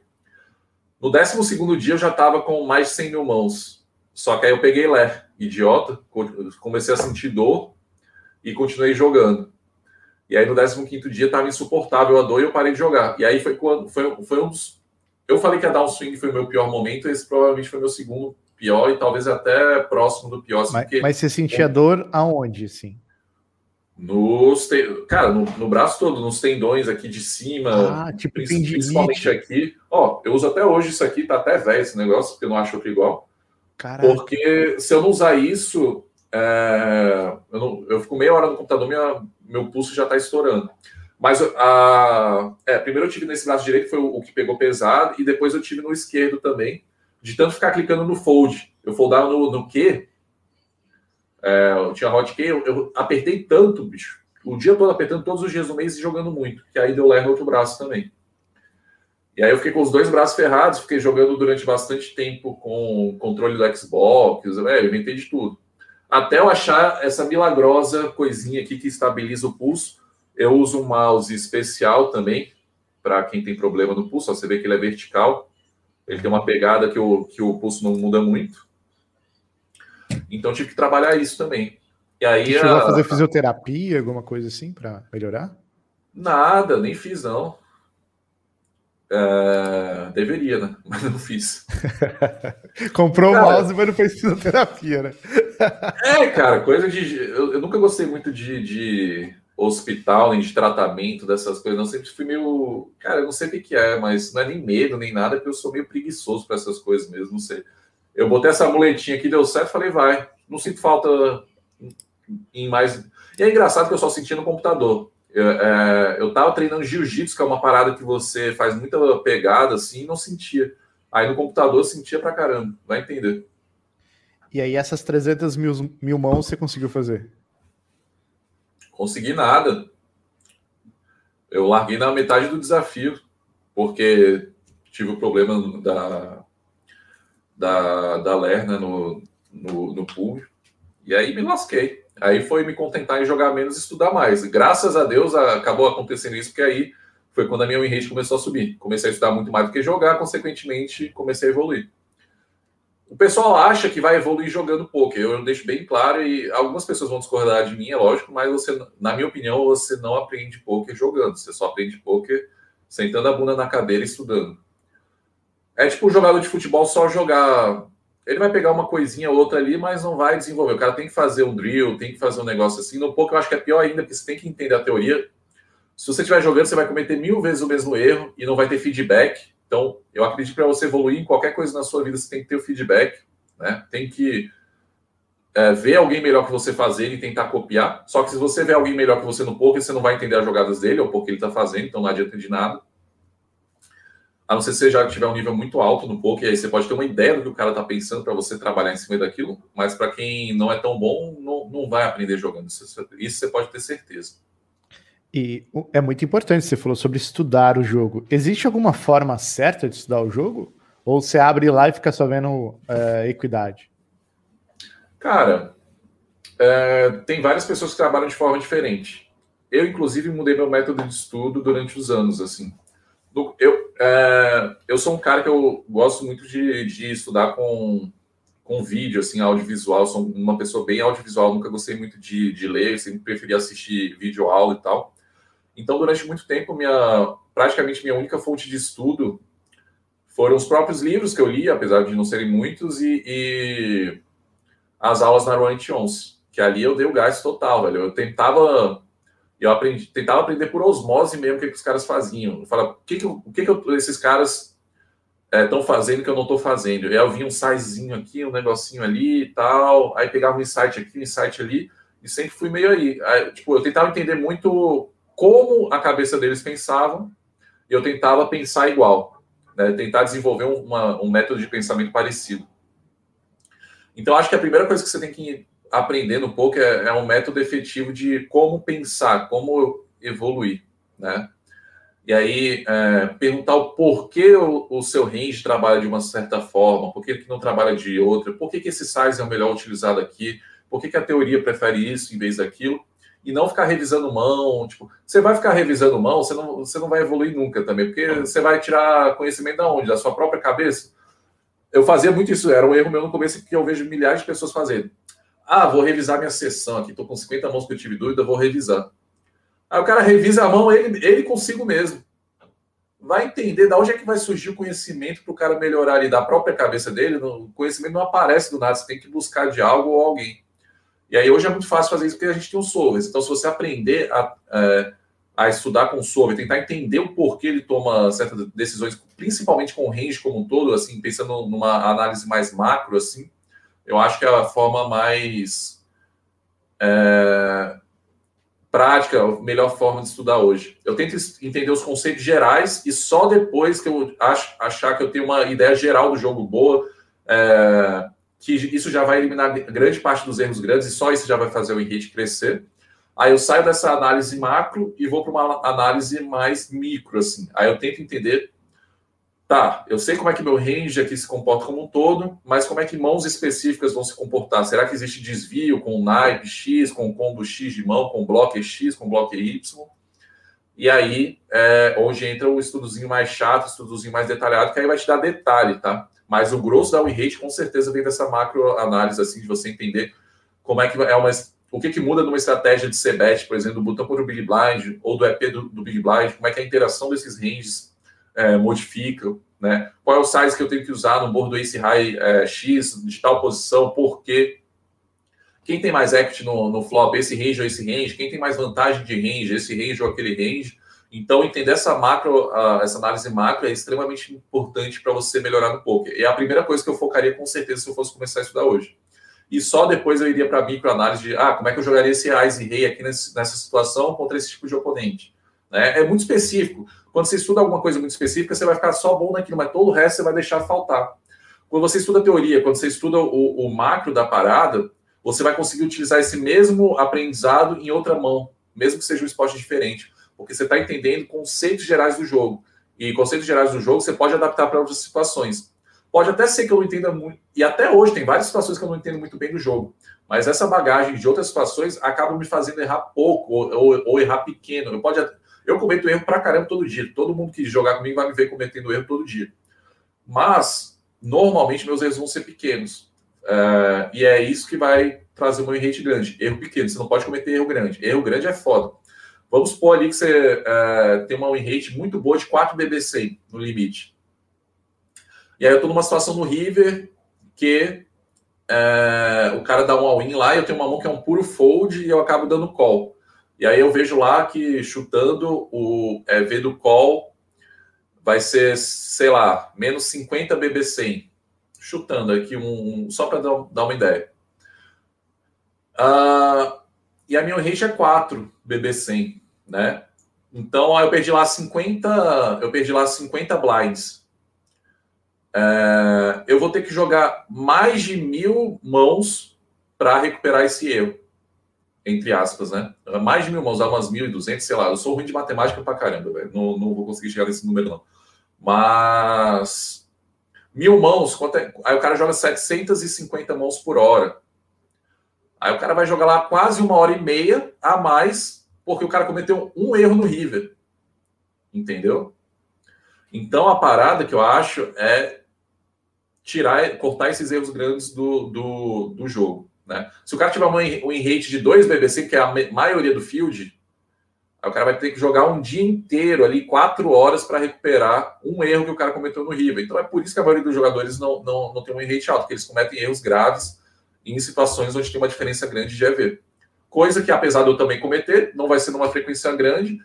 No 12 dia eu já estava com mais de 100 mil mãos. Só que aí eu peguei Lé, idiota, comecei a sentir dor e continuei jogando. E aí no 15 dia estava insuportável a dor e eu parei de jogar. E aí foi quando foi, foi um. Eu falei que a downswing foi o meu pior momento, esse provavelmente foi meu segundo pior e talvez até próximo do pior. Assim, mas, porque... mas você sentia dor aonde, sim? Nos cara, no, no, braço todo, nos tendões aqui de cima, ah, tipo principalmente aqui. Ó, eu uso até hoje isso aqui, tá até velho esse negócio, porque eu não acho outro igual. Caraca. Porque se eu não usar isso, é, eu, não, eu, fico meia hora no computador, minha, meu pulso já tá estourando. Mas a, é, primeiro eu tive nesse braço direito, foi o, que pegou pesado, e depois eu tive no esquerdo também, de tanto ficar clicando no fold. Eu foldava no, no Q, é, eu tinha hotkey, eu, eu apertei tanto, bicho, o dia todo apertando todos os dias do mês e jogando muito, que aí deu ler no outro braço também. E aí eu fiquei com os dois braços ferrados, fiquei jogando durante bastante tempo com controle do Xbox, é, eu inventei de tudo. Até eu achar essa milagrosa coisinha aqui que estabiliza o pulso. Eu uso um mouse especial também, para quem tem problema no pulso, você vê que ele é vertical. Ele tem uma pegada que o, que o pulso não muda muito. Então tive que trabalhar isso também. E aí Você chegou a fazer fisioterapia, alguma coisa assim para melhorar? Nada, nem fiz não. É, deveria, né? Mas não fiz. Comprou o mouse, mas não fez fisioterapia, né? é, cara, coisa de. Eu, eu nunca gostei muito de, de, hospital, nem de tratamento, dessas coisas. Não sempre fui meio. Cara, eu não sei o que, que é, mas não é nem medo, nem nada, porque eu sou meio preguiçoso para essas coisas mesmo. Não sei. Eu botei essa muletinha aqui, deu certo, falei, vai. Não sinto falta em mais. E é engraçado que eu só sentia no computador. Eu, é, eu tava treinando jiu-jitsu, que é uma parada que você faz muita pegada assim, e não sentia. Aí no computador eu sentia pra caramba, vai entender. E aí essas 300 mil, mil mãos você conseguiu fazer? Consegui nada. Eu larguei na metade do desafio, porque tive o problema da, da, da Lerna no, no, no pool. E aí me lasquei. Aí foi me contentar em jogar menos e estudar mais. Graças a Deus acabou acontecendo isso, porque aí foi quando a minha win rate começou a subir. Comecei a estudar muito mais do que jogar, consequentemente comecei a evoluir. O pessoal acha que vai evoluir jogando poker. Eu deixo bem claro e algumas pessoas vão discordar de mim, é lógico, mas você, na minha opinião, você não aprende poker jogando. Você só aprende poker sentando a bunda na cadeira e estudando. É tipo o jogador de futebol só jogar ele vai pegar uma coisinha ou outra ali, mas não vai desenvolver. O cara tem que fazer um drill, tem que fazer um negócio assim. No pouco eu acho que é pior ainda, porque você tem que entender a teoria. Se você estiver jogando, você vai cometer mil vezes o mesmo erro e não vai ter feedback. Então, eu acredito que para você evoluir em qualquer coisa na sua vida, você tem que ter o feedback, né? Tem que é, ver alguém melhor que você fazer e tentar copiar. Só que se você vê alguém melhor que você no poker, você não vai entender as jogadas dele ou o que ele está fazendo, então não adianta de nada. A não ser que você já tiver um nível muito alto no poker, aí você pode ter uma ideia do que o cara está pensando para você trabalhar em cima daquilo, mas para quem não é tão bom, não, não vai aprender jogando. Isso, isso você pode ter certeza. E é muito importante, você falou sobre estudar o jogo. Existe alguma forma certa de estudar o jogo? Ou você abre lá e fica só vendo é, equidade? Cara, é, tem várias pessoas que trabalham de forma diferente. Eu, inclusive, mudei meu método de estudo durante os anos, assim eu, é, eu sou um cara que eu gosto muito de, de estudar com, com vídeo, assim, audiovisual. Sou uma pessoa bem audiovisual, nunca gostei muito de, de ler, sempre preferi assistir vídeo aula e tal. Então, durante muito tempo, minha praticamente minha única fonte de estudo foram os próprios livros que eu li, apesar de não serem muitos, e, e as aulas na Roland 11. Que ali eu dei o gás total, velho. Eu tentava eu aprendi, tentava aprender por osmose mesmo o que, que os caras faziam. Eu falava, o que, que, o que, que esses caras estão é, fazendo que eu não estou fazendo? E aí eu vi um sitezinho aqui, um negocinho ali e tal, aí pegava um insight aqui, um insight ali, e sempre fui meio aí. aí tipo, eu tentava entender muito como a cabeça deles pensavam, e eu tentava pensar igual, né? tentar desenvolver uma, um método de pensamento parecido. Então, acho que a primeira coisa que você tem que aprendendo um pouco é, é um método efetivo de como pensar, como evoluir, né? E aí, é, perguntar o porquê o, o, seu range trabalha de uma certa forma, por que, que não trabalha de outra, por que, que esse size é o melhor utilizado aqui, por que, que a teoria prefere isso em vez daquilo, e não ficar revisando mão. Tipo, você vai ficar revisando mão, você não, você não vai evoluir nunca também, porque você vai tirar conhecimento da onde? Da sua própria cabeça. Eu fazia muito isso, era um erro meu no começo que eu vejo milhares de pessoas fazendo. Ah, vou revisar minha sessão aqui, estou com 50 mãos que eu tive dúvida, vou revisar. Aí o cara revisa a mão, ele, ele consigo mesmo. Vai entender da onde é que vai surgir o conhecimento para o cara melhorar ali da própria cabeça dele. O conhecimento não aparece do nada, você tem que buscar de algo ou alguém. E aí hoje é muito fácil fazer isso porque a gente tem um solver. Então, se você aprender a, é, a estudar com o solver, tentar entender o porquê ele toma certas decisões, principalmente com o range como um todo, assim, pensando numa análise mais macro, assim, eu acho que é a forma mais é, prática, a melhor forma de estudar hoje. Eu tento entender os conceitos gerais e só depois que eu ach, achar que eu tenho uma ideia geral do jogo boa, é, que isso já vai eliminar grande parte dos erros grandes e só isso já vai fazer o enrite crescer. Aí eu saio dessa análise macro e vou para uma análise mais micro, assim. Aí eu tento entender Tá, eu sei como é que meu range aqui se comporta como um todo, mas como é que mãos específicas vão se comportar? Será que existe desvio com naipe X, com combo X de mão, com bloco X, com bloco Y? E aí, é, onde entra o estudozinho mais chato, estudozinho mais detalhado, que aí vai te dar detalhe, tá? Mas o grosso da win com certeza vem dessa macro análise, assim, de você entender como é que é uma o que, que muda numa estratégia de CBET, por exemplo, do botão por o Big Blind ou do EP do, do Big Blind, como é que a interação desses ranges é, modifica, né? Qual é o size que eu tenho que usar no bordo Ace High é, X, de tal posição, por quê? Quem tem mais equity no, no flop, esse range ou esse range? Quem tem mais vantagem de range, esse range ou aquele range? Então, entender essa macro, essa análise macro é extremamente importante para você melhorar no poker. É a primeira coisa que eu focaria com certeza se eu fosse começar a estudar hoje. E só depois eu iria para a microanálise de ah, como é que eu jogaria esse Ice Rei aqui nessa situação contra esse tipo de oponente. Né? É muito específico. Quando você estuda alguma coisa muito específica, você vai ficar só bom naquilo, mas todo o resto você vai deixar faltar. Quando você estuda teoria, quando você estuda o, o macro da parada, você vai conseguir utilizar esse mesmo aprendizado em outra mão, mesmo que seja um esporte diferente, porque você está entendendo conceitos gerais do jogo. E conceitos gerais do jogo você pode adaptar para outras situações. Pode até ser que eu não entenda muito, e até hoje tem várias situações que eu não entendo muito bem do jogo, mas essa bagagem de outras situações acaba me fazendo errar pouco ou, ou, ou errar pequeno. Eu pode eu cometo erro pra caramba todo dia. Todo mundo que jogar comigo vai me ver cometendo erro todo dia. Mas, normalmente, meus erros vão ser pequenos. Uh, e é isso que vai trazer uma rate grande. Erro pequeno. Você não pode cometer erro grande. Erro grande é foda. Vamos supor ali que você uh, tem uma win rate muito boa de 4 BB100 no limite. E aí eu estou numa situação no River que uh, o cara dá um all-in lá e eu tenho uma mão que é um puro fold e eu acabo dando call. E aí eu vejo lá que chutando o é, V do call vai ser, sei lá, menos 50 BB100. Chutando aqui, um, um só para dar, dar, uma ideia. Uh, e a minha range é 4 BB100, né? Então eu perdi lá 50, eu perdi lá 50 blinds. É, eu vou ter que jogar mais de mil mãos para recuperar esse erro entre aspas, né? Mais de mil mãos, umas 1.200, sei lá. Eu sou ruim de matemática pra caramba, velho. Não, não vou conseguir chegar nesse número, não. Mas. Mil mãos, é... aí o cara joga 750 mãos por hora. Aí o cara vai jogar lá quase uma hora e meia a mais, porque o cara cometeu um erro no River. Entendeu? Então a parada que eu acho é tirar, cortar esses erros grandes do, do, do jogo. Né? Se o cara tiver um rate de 2 BBC, que é a maioria do field, aí o cara vai ter que jogar um dia inteiro ali, quatro horas, para recuperar um erro que o cara cometeu no River. Então é por isso que a maioria dos jogadores não, não, não tem um rate alto, porque eles cometem erros graves em situações onde tem uma diferença grande de EV. Coisa que, apesar de eu também cometer, não vai ser numa frequência grande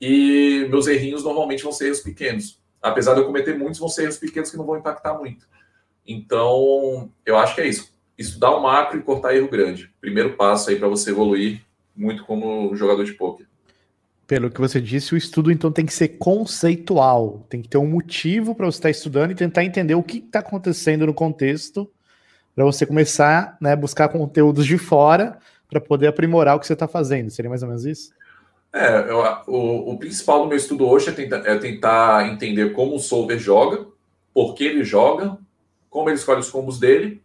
e meus errinhos normalmente vão ser erros pequenos. Apesar de eu cometer muitos, vão ser erros pequenos que não vão impactar muito. Então, eu acho que é isso. Estudar o macro e cortar erro grande. Primeiro passo aí para você evoluir muito como jogador de poker. Pelo que você disse, o estudo então tem que ser conceitual, tem que ter um motivo para você estar estudando e tentar entender o que está acontecendo no contexto para você começar né, a buscar conteúdos de fora para poder aprimorar o que você está fazendo. Seria mais ou menos isso? É, eu, o, o, principal do meu estudo hoje é tentar, é tentar entender como o solver joga, por que ele joga, como ele escolhe os combos dele.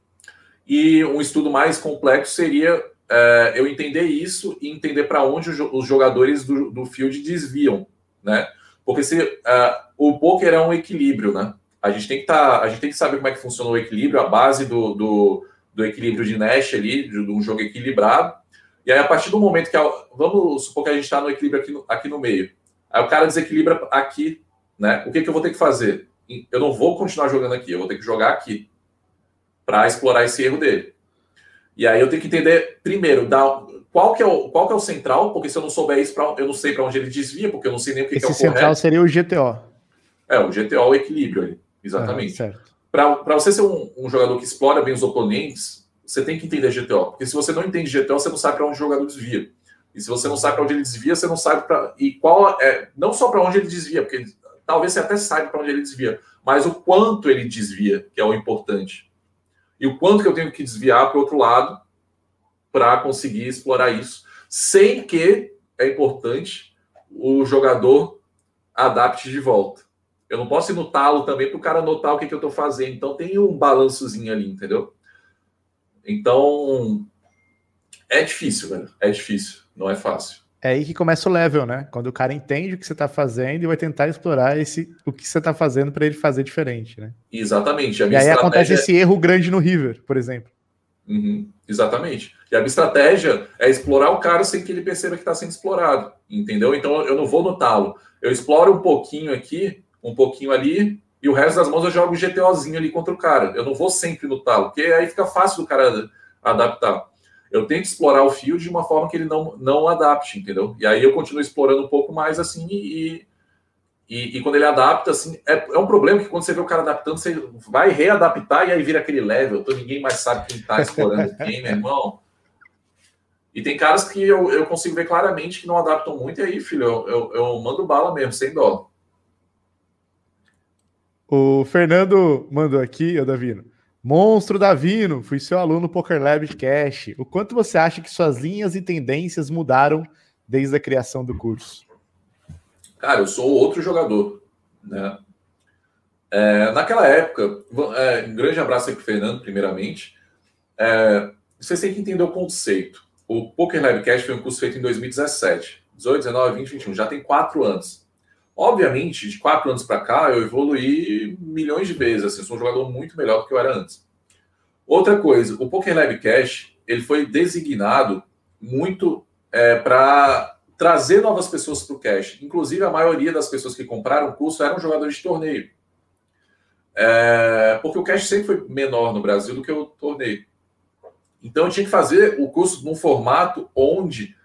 E um estudo mais complexo seria é, eu entender isso e entender para onde os jogadores do, do field desviam, né? Porque se uh, o poker é um equilíbrio, né? A gente tem que tá, a gente tem que saber como é que funciona o equilíbrio, a base do, do, do equilíbrio de Nash ali, de, um jogo equilibrado. E aí, a partir do momento que. A, vamos supor que a gente está no equilíbrio aqui no, aqui no meio. Aí o cara desequilibra aqui, né? O que, que eu vou ter que fazer? Eu não vou continuar jogando aqui, eu vou ter que jogar aqui para explorar esse erro dele. E aí eu tenho que entender, primeiro, da, qual, que é o, qual que é o central, porque se eu não souber isso, pra, eu não sei para onde ele desvia, porque eu não sei nem o que, esse que é o central correto. seria o GTO. É, o GTO é o equilíbrio ali. Exatamente. Ah, Para você ser um, um, jogador que explora bem os oponentes, você tem que entender GTO. Porque se você não entende GTO, você não sabe para onde o jogador desvia. E se você não sabe para onde ele desvia, você não sabe para. E qual é. Não só para onde ele desvia, porque talvez você até saiba para onde ele desvia, mas o quanto ele desvia, que é o importante. E o quanto que eu tenho que desviar para o outro lado para conseguir explorar isso, sem que é importante o jogador adapte de volta. Eu não posso ir no talo também para o cara notar o que, que eu estou fazendo. Então tem um balançozinho ali, entendeu? Então é difícil, velho. É difícil, não é fácil. É aí que começa o level, né? Quando o cara entende o que você está fazendo e vai tentar explorar esse, o que você está fazendo para ele fazer diferente, né? Exatamente. e aí acontece esse erro grande no River, por exemplo. Uhum, exatamente. E a minha estratégia é explorar o cara sem que ele perceba que está sendo explorado, entendeu? Então eu não vou no talo. Eu exploro um pouquinho aqui um pouquinho ali, e o resto das mãos eu jogo o GTOzinho ali contra o cara. Eu não vou sempre no talo, porque aí fica fácil do cara adaptar. Eu tento explorar o field de uma forma que ele não, não adapte, entendeu? E aí eu continuo explorando um pouco mais assim e, e, e, quando ele adapta, assim, é, é, um problema que quando você vê o cara adaptando, você vai readaptar e aí vira aquele level, então ninguém mais sabe quem tá explorando quem, meu irmão. E tem caras que eu, eu consigo ver claramente que não adaptam muito, e aí, filho, eu, eu, eu mando bala mesmo, sem dó. O Fernando mandou aqui, o Davino. Monstro Davino, fui seu aluno Poker Lab Cash. O quanto você acha que suas linhas e tendências mudaram desde a criação do curso? Cara, eu sou outro jogador, né? É, naquela época, é, um grande abraço aí para Fernando, primeiramente. É, têm que entender o conceito. O Poker Lab Cash foi um curso feito em 2017. 18, 19, 20, 21. Já tem quatro anos. Obviamente, de quatro anos para cá, eu evoluí milhões de vezes. Assim, sou um jogador muito melhor do que eu era antes. Outra coisa, o Poker Live Cash ele foi designado muito é, para trazer novas pessoas para o cash. Inclusive, a maioria das pessoas que compraram o curso eram jogadores de torneio. É, porque o cash sempre foi menor no Brasil do que o torneio. Então, eu tinha que fazer o curso num formato onde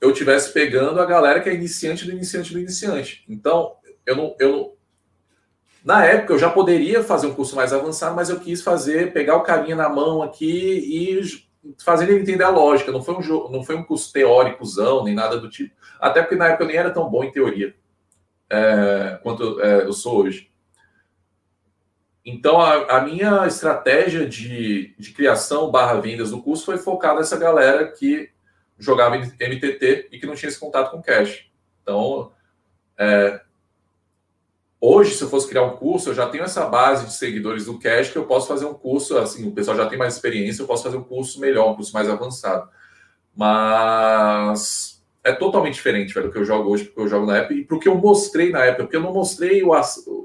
eu tivesse pegando a galera que é iniciante do iniciante do iniciante. Então, eu não, eu não. Na época, eu já poderia fazer um curso mais avançado, mas eu quis fazer, pegar o carinha na mão aqui e fazer ele entender a lógica. Não foi um, jogo, não foi um curso teóricozão, nem nada do tipo. Até porque na época eu nem era tão bom em teoria é, quanto é, eu sou hoje. Então, a, a, minha estratégia de, de criação barra vendas do curso foi focada nessa galera que jogava MTT e que não tinha esse contato com cash. Então, é, hoje, se eu fosse criar um curso, eu já tenho essa base de seguidores do cash que eu posso fazer um curso, assim, o pessoal já tem mais experiência, eu posso fazer um curso melhor, um curso mais avançado. Mas é totalmente diferente velho, do que eu jogo hoje, porque eu jogo na época, e porque eu mostrei na época, porque eu não mostrei o,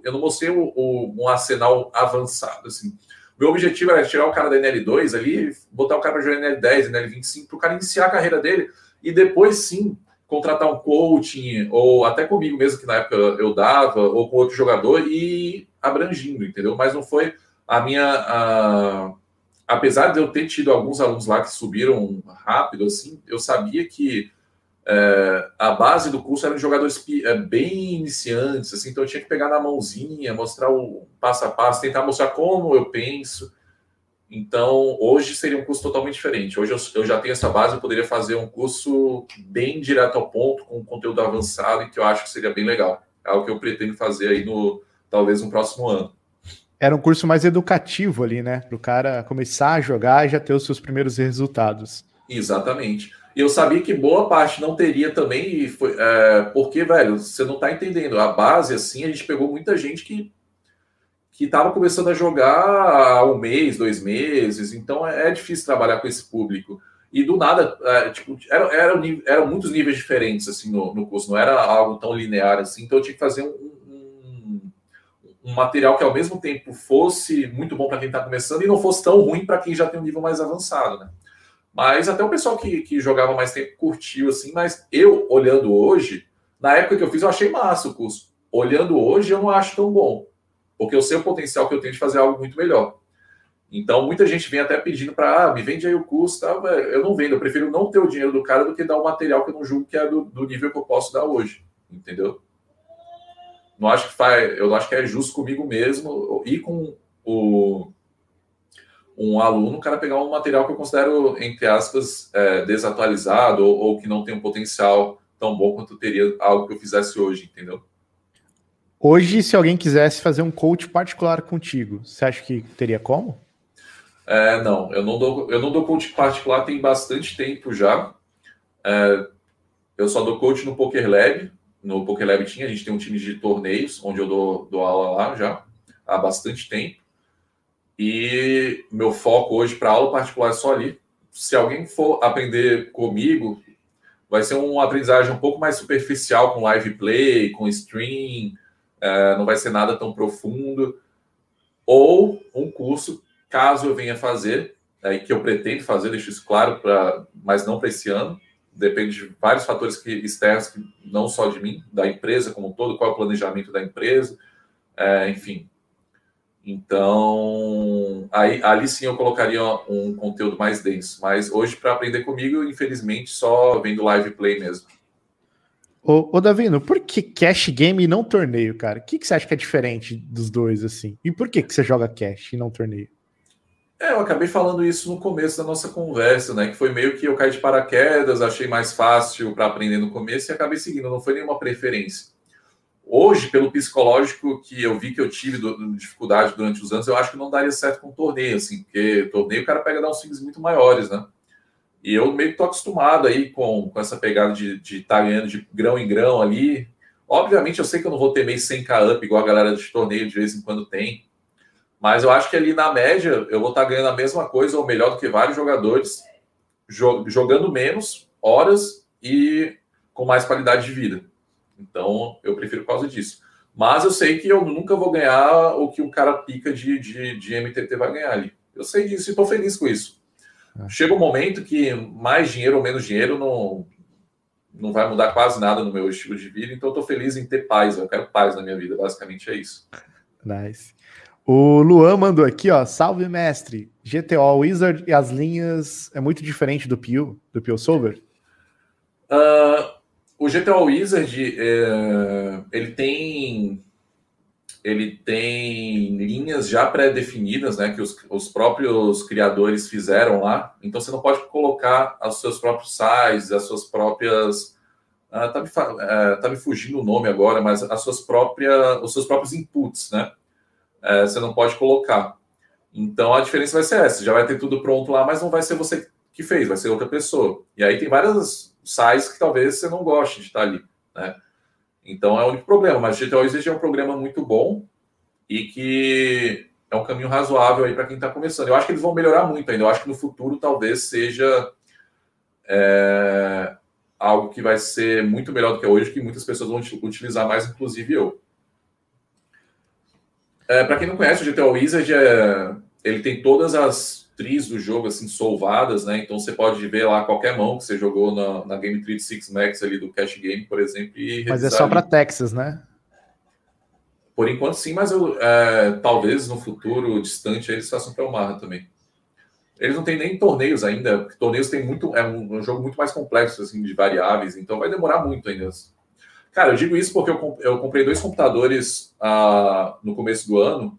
eu não mostrei o, o, um arsenal avançado, assim. Meu objetivo era tirar o cara da NL2 ali, botar o cara para jogar NL10, NL25, para o cara iniciar a carreira dele e depois sim contratar um coaching, ou até comigo mesmo, que na época eu dava, ou com outro jogador, e abrangindo, entendeu? Mas não foi a minha. A, apesar de eu ter tido alguns alunos lá que subiram rápido, assim, eu sabia que é, a base do curso eram jogadores é, bem iniciantes, assim, então eu tinha que pegar na mãozinha, mostrar o passo a passo, tentar mostrar como eu penso. Então, hoje seria um curso totalmente diferente. Hoje eu, eu já tenho essa base, eu poderia fazer um curso bem direto ao ponto, com conteúdo avançado, e que eu acho que seria bem legal. É o que eu pretendo fazer aí no talvez no próximo ano. Era um curso mais educativo ali, né? Para o cara começar a jogar e já ter os seus primeiros resultados. Exatamente. E eu sabia que boa parte não teria também, foi, é, porque, velho, você não está entendendo. A base, assim, a gente pegou muita gente que que estava começando a jogar há um mês, dois meses, então é, é difícil trabalhar com esse público. E do nada, é, tipo, eram era, era muitos níveis diferentes assim no, no curso, não era algo tão linear assim, então eu tinha que fazer um, um, um material que ao mesmo tempo fosse muito bom para quem está começando e não fosse tão ruim para quem já tem um nível mais avançado, né? Mas até o pessoal que, que jogava mais tempo curtiu, assim, mas eu, olhando hoje, na época que eu fiz, eu achei massa o curso. Olhando hoje, eu não acho tão bom porque eu sei o potencial que eu tenho de fazer algo muito melhor. Então, muita gente vem até pedindo para, ah, me vende aí o custo, tá? eu não vendo, eu prefiro não ter o dinheiro do cara do que dar um material que eu não julgo que é do, do nível que eu posso dar hoje, entendeu? Não acho que faz, eu não acho que é justo comigo mesmo e com o, um aluno, o cara pegar um material que eu considero, entre aspas, é, desatualizado ou, ou que não tem um potencial tão bom quanto teria algo que eu fizesse hoje, entendeu? Hoje, se alguém quisesse fazer um coach particular contigo, você acha que teria como? É, não, eu não dou, eu não dou coach particular tem bastante tempo já. É, eu só dou coach no Poker Lab. No Poker Lab tinha, a gente tem um time de torneios, onde eu dou, dou aula lá já há bastante tempo. E meu foco hoje para aula particular é só ali. Se alguém for aprender comigo, vai ser uma aprendizagem um pouco mais superficial com live play, com stream, é, não vai ser nada tão profundo, ou um curso, caso eu venha fazer, é, que eu pretendo fazer, deixo isso claro, pra, mas não para esse ano, depende de vários fatores que, externos, que, não só de mim, da empresa como um todo, qual é o planejamento da empresa, é, enfim. Então, aí, ali sim eu colocaria um conteúdo mais denso, mas hoje, para aprender comigo, infelizmente, só vendo live play mesmo. Ô, ô Davino, por que cash game e não torneio, cara? O que, que você acha que é diferente dos dois, assim? E por que, que você joga cash e não torneio? É, eu acabei falando isso no começo da nossa conversa, né? Que foi meio que eu caí de paraquedas, achei mais fácil para aprender no começo e acabei seguindo, não foi nenhuma preferência. Hoje, pelo psicológico que eu vi que eu tive do, dificuldade durante os anos, eu acho que não daria certo com torneio, assim, porque torneio o cara pega dar uns swings muito maiores, né? E eu meio que tô acostumado aí com, com essa pegada de estar tá ganhando de grão em grão ali. Obviamente, eu sei que eu não vou ter mês 100k up, igual a galera de torneio de vez em quando tem. Mas eu acho que ali na média eu vou estar tá ganhando a mesma coisa ou melhor do que vários jogadores, jogando menos horas e com mais qualidade de vida. Então, eu prefiro por causa disso. Mas eu sei que eu nunca vou ganhar o que um cara pica de, de, de MTT vai ganhar ali. Eu sei disso e estou feliz com isso. É. Chega um momento que mais dinheiro ou menos dinheiro não, não vai mudar quase nada no meu estilo de vida, então eu tô feliz em ter paz, eu quero paz na minha vida, basicamente é isso. Nice. O Luan mandou aqui, ó, salve mestre, GTO Wizard e as linhas é muito diferente do Pio, do Pio Solver? Uh, o GTO Wizard, é, ele tem ele tem linhas já pré-definidas, né, que os, os, próprios criadores fizeram lá. Então você não pode colocar os seus próprios sites, as suas próprias ah, tá, me, é, tá me fugindo o nome agora, mas as suas próprias, os seus próprios inputs, né? É, você não pode colocar. Então a diferença vai ser essa: já vai ter tudo pronto lá, mas não vai ser você que fez, vai ser outra pessoa. E aí tem várias sites que talvez você não goste de estar ali, né? Então é o único problema, mas GTO Exige é um programa muito bom e que é um caminho razoável aí para quem está começando. Eu acho que eles vão melhorar muito ainda. Eu acho que no futuro talvez seja é, algo que vai ser muito melhor do que é hoje, que muitas pessoas vão utilizar mais, inclusive eu. É, para quem não conhece, o GTO Wizard é, ele tem todas as tris do jogo assim solvadas, né? Então você pode ver lá qualquer mão que você jogou na, na Game Tree Six Max ali do Cash Game, por exemplo. E mas é só para Texas, né? Por enquanto sim, mas eu, é, talvez no futuro distante eles façam para o Marra também. Eles não têm nem torneios ainda, porque torneios tem muito, é um, um, jogo muito mais complexo assim de variáveis, então vai demorar muito ainda. Cara, eu digo isso porque eu, eu comprei dois computadores ah, no começo do ano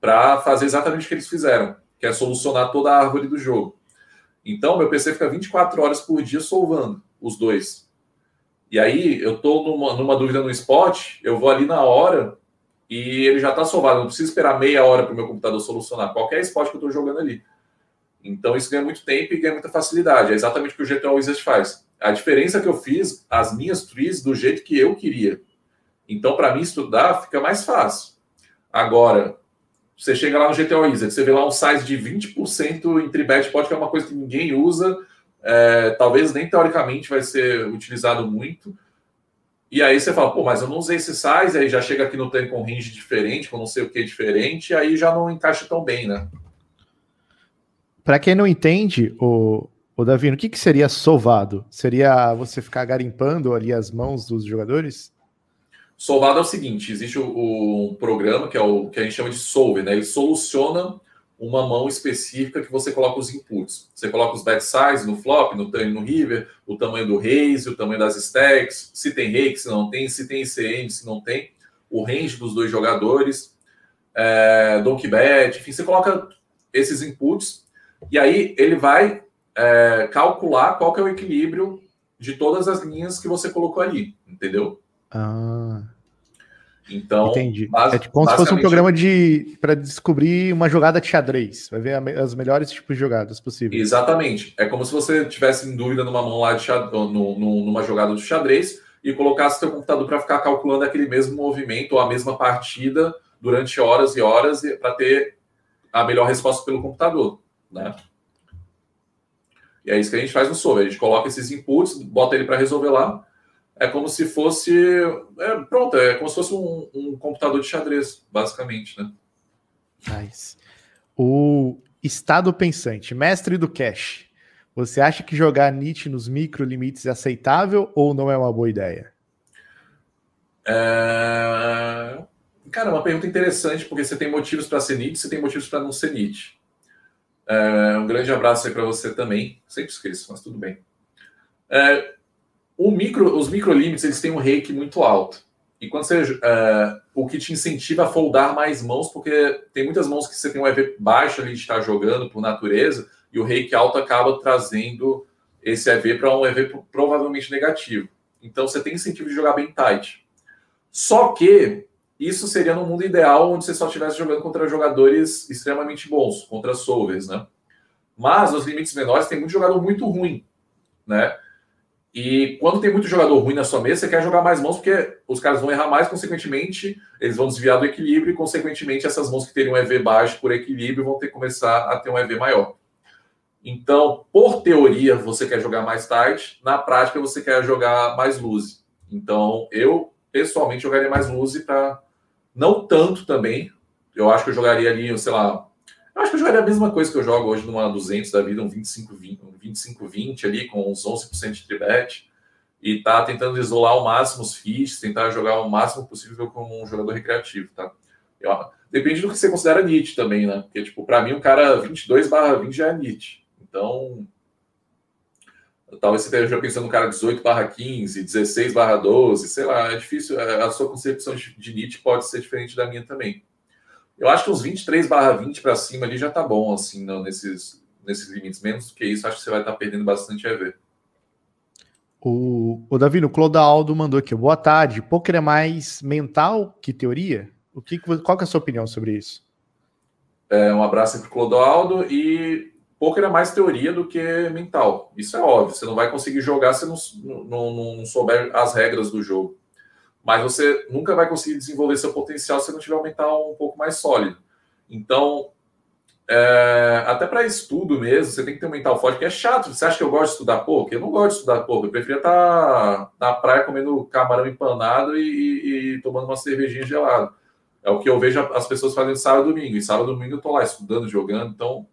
para fazer exatamente o que eles fizeram, que é solucionar toda a árvore do jogo. Então, meu PC fica 24 horas por dia solvando os dois. E aí, eu estou numa, numa, dúvida no spot, eu vou ali na hora e ele já está solvado. Não preciso esperar meia hora para o meu computador solucionar qualquer spot que eu estou jogando ali. Então, isso ganha muito tempo e ganha muita facilidade. É exatamente o que o GTA Wizard faz. A diferença que eu fiz as minhas trees do jeito que eu queria. Então, para mim, estudar fica mais fácil. Agora, você chega lá no GTA Wizard, você vê lá um size de 20% em tribet pode que é uma coisa que ninguém usa, é, talvez nem teoricamente vai ser utilizado muito. E aí você fala, pô, mas eu não usei esse size, aí já chega aqui no tem com range diferente, com não sei o que diferente, aí já não encaixa tão bem, né? Para quem não entende, o, o Davi, o que, que seria sovado? Seria você ficar garimpando ali as mãos dos jogadores? Solvado é o seguinte: existe o, programa que é o que a gente chama de solve, né? Ele soluciona uma mão específica que você coloca os inputs. Você coloca os bet size no flop, no turn, no river, o tamanho do raise, o tamanho das stacks, se tem rake, se não tem, se tem ICM, se não tem, o range dos dois jogadores, é, donkey bet, enfim, você coloca esses inputs e aí ele vai é, calcular qual que é o equilíbrio de todas as linhas que você colocou ali, entendeu? Ah. Então, entendi. Base, é tipo como se fosse um programa de para descobrir uma jogada de xadrez. Vai ver as melhores tipos de jogadas possíveis. Exatamente. É como se você tivesse em dúvida numa mão lá de xadrez, no, no, numa jogada de xadrez e colocasse seu computador para ficar calculando aquele mesmo movimento ou a mesma partida durante horas e horas para ter a melhor resposta pelo computador né? E é isso que a gente faz no Solver. A gente coloca esses inputs, bota ele para resolver lá. É como se fosse. É, pronto, é como se fosse um, um computador de xadrez, basicamente, né? Nice. O estado pensante, mestre do cache. Você acha que jogar NIT nos micro limites é aceitável ou não é uma boa ideia? É... Cara, é uma pergunta interessante, porque você tem motivos para ser NIT, você tem motivos para não ser NIT. É, um grande abraço aí para você também. Sempre esqueço, mas tudo bem. É, micro, os microlimites eles têm um rake muito alto. E quando você. É, o que te incentiva a foldar mais mãos, porque tem muitas mãos que você tem um EV baixo ali de estar jogando por natureza, e o rake alto acaba trazendo esse EV para um EV provavelmente negativo. Então você tem incentivo de jogar bem tight. Só que isso seria no mundo ideal, onde você só estivesse jogando contra jogadores extremamente bons, contra solvers, né? Mas nos limites menores tem muito jogador muito ruim, né? E quando tem muito jogador ruim na sua mesa, você quer jogar mais mãos, porque os caras vão errar mais, consequentemente, eles vão desviar do equilíbrio, e consequentemente, essas mãos que teriam um EV baixo por equilíbrio vão ter que começar a ter um EV maior. Então, por teoria, você quer jogar mais tarde, na prática, você quer jogar mais luz. Então, eu pessoalmente jogaria mais luz para não tanto também. Eu acho que eu jogaria ali, sei lá. Eu acho que eu jogaria a mesma coisa que eu jogo hoje numa 200 da vida, um 25-20 um 25, 20 ali, com uns 11% de tribet. E tá tentando isolar ao máximo os fiches, tentar jogar o máximo possível como um jogador recreativo, tá? Eu, depende do que você considera NIT também, né? Porque, tipo, para mim, um cara 22 barra 20 já é NIT. Então, talvez você esteja pensando no cara 18 barra 15, 16 barra 12, sei lá, é difícil, é, a sua concepção de NIT pode ser diferente da minha também. Eu acho que uns 23 barra 20 para cima ali já tá bom, assim, não, nesses, nesses limites. Menos do que isso, acho que você vai estar tá perdendo bastante EV. O, o Davi, o Clodoaldo mandou aqui, boa tarde, poker é mais mental que teoria? O que, qual que é a sua opinião sobre isso? É, um abraço para o Clodoaldo e poker é mais teoria do que mental. Isso é óbvio. Você não vai conseguir jogar se não, não, não souber as regras do jogo. Mas você nunca vai conseguir desenvolver seu potencial se não tiver um mental um pouco mais sólido. Então, é, até para estudo mesmo, você tem que ter um mental forte, que é chato. Você acha que eu gosto de estudar poker? Eu não gosto de estudar poker. Eu preferia estar na praia comendo camarão empanado e, e, tomando uma cervejinha gelada. É o que eu vejo as pessoas fazendo sábado e domingo. E sábado e domingo eu estou lá estudando, jogando. Então,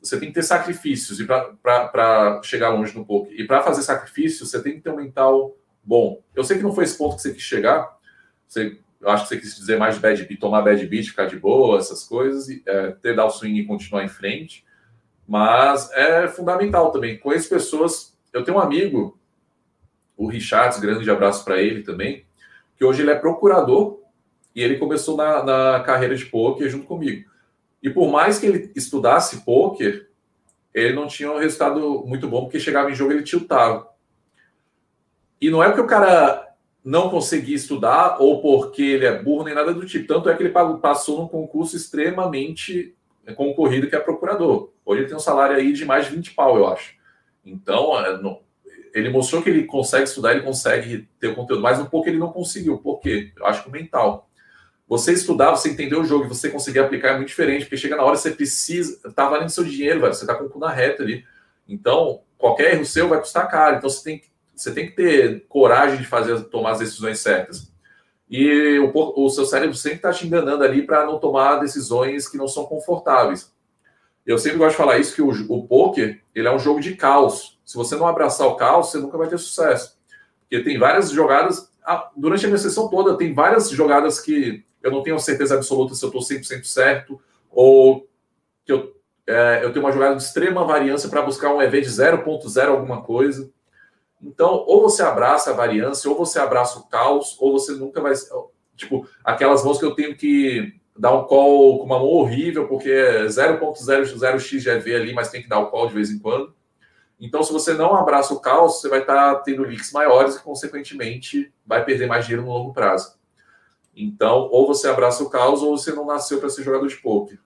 você tem que ter sacrifícios para chegar longe no poker. E para fazer sacrifícios, você tem que ter um mental bom. Eu sei que não foi esse ponto que você quis chegar. Você, eu acho que você quis dizer mais de bad beat, tomar bad beat, ficar de boa, essas coisas, e, é, ter dar o swing e continuar em frente. Mas é fundamental também. Conheço pessoas. Eu tenho um amigo, o Richards, grande abraço para ele também, que hoje ele é procurador e ele começou na, na carreira de poker junto comigo. E por mais que ele estudasse poker, ele não tinha um resultado muito bom, porque chegava em jogo ele tiltava. E não é porque o cara não conseguia estudar ou porque ele é burro nem nada do tipo. Tanto é que ele passou num concurso extremamente concorrido que é procurador. Hoje ele tem um salário aí de mais de 20 pau, eu acho. Então, é, ele mostrou que ele consegue estudar, ele consegue ter o conteúdo, mas um pouco ele não conseguiu. Por quê? Eu acho que o mental. Você estudar, você entender o jogo e você conseguir aplicar é muito diferente, porque chega na hora você precisa, tá valendo seu dinheiro, velho, você tá com o cu na reta ali. Então, qualquer erro seu vai custar caro. Então, você tem, você tem que ter coragem de fazer, tomar as decisões certas. E o, o seu cérebro sempre está te enganando ali para não tomar decisões que não são confortáveis. Eu sempre gosto de falar isso, que o, o poker ele é um jogo de caos. Se você não abraçar o caos, você nunca vai ter sucesso. Porque tem várias jogadas, durante a minha sessão toda, tem várias jogadas que eu não tenho certeza absoluta se eu estou 100% certo, ou que eu, é, eu tenho uma jogada de extrema variância para buscar um EV de 0.0 alguma coisa. Então, ou você abraça a variância, ou você abraça o caos, ou você nunca vai. Tipo, aquelas mãos que eu tenho que dar um call com uma mão horrível, porque é 0.00x de EV ali, mas tem que dar o call de vez em quando. Então, se você não abraça o caos, você vai estar tá tendo leaks maiores e, consequentemente, vai perder mais dinheiro no longo prazo. Então, ou você abraça o caos, ou você não nasceu para ser jogador de poker.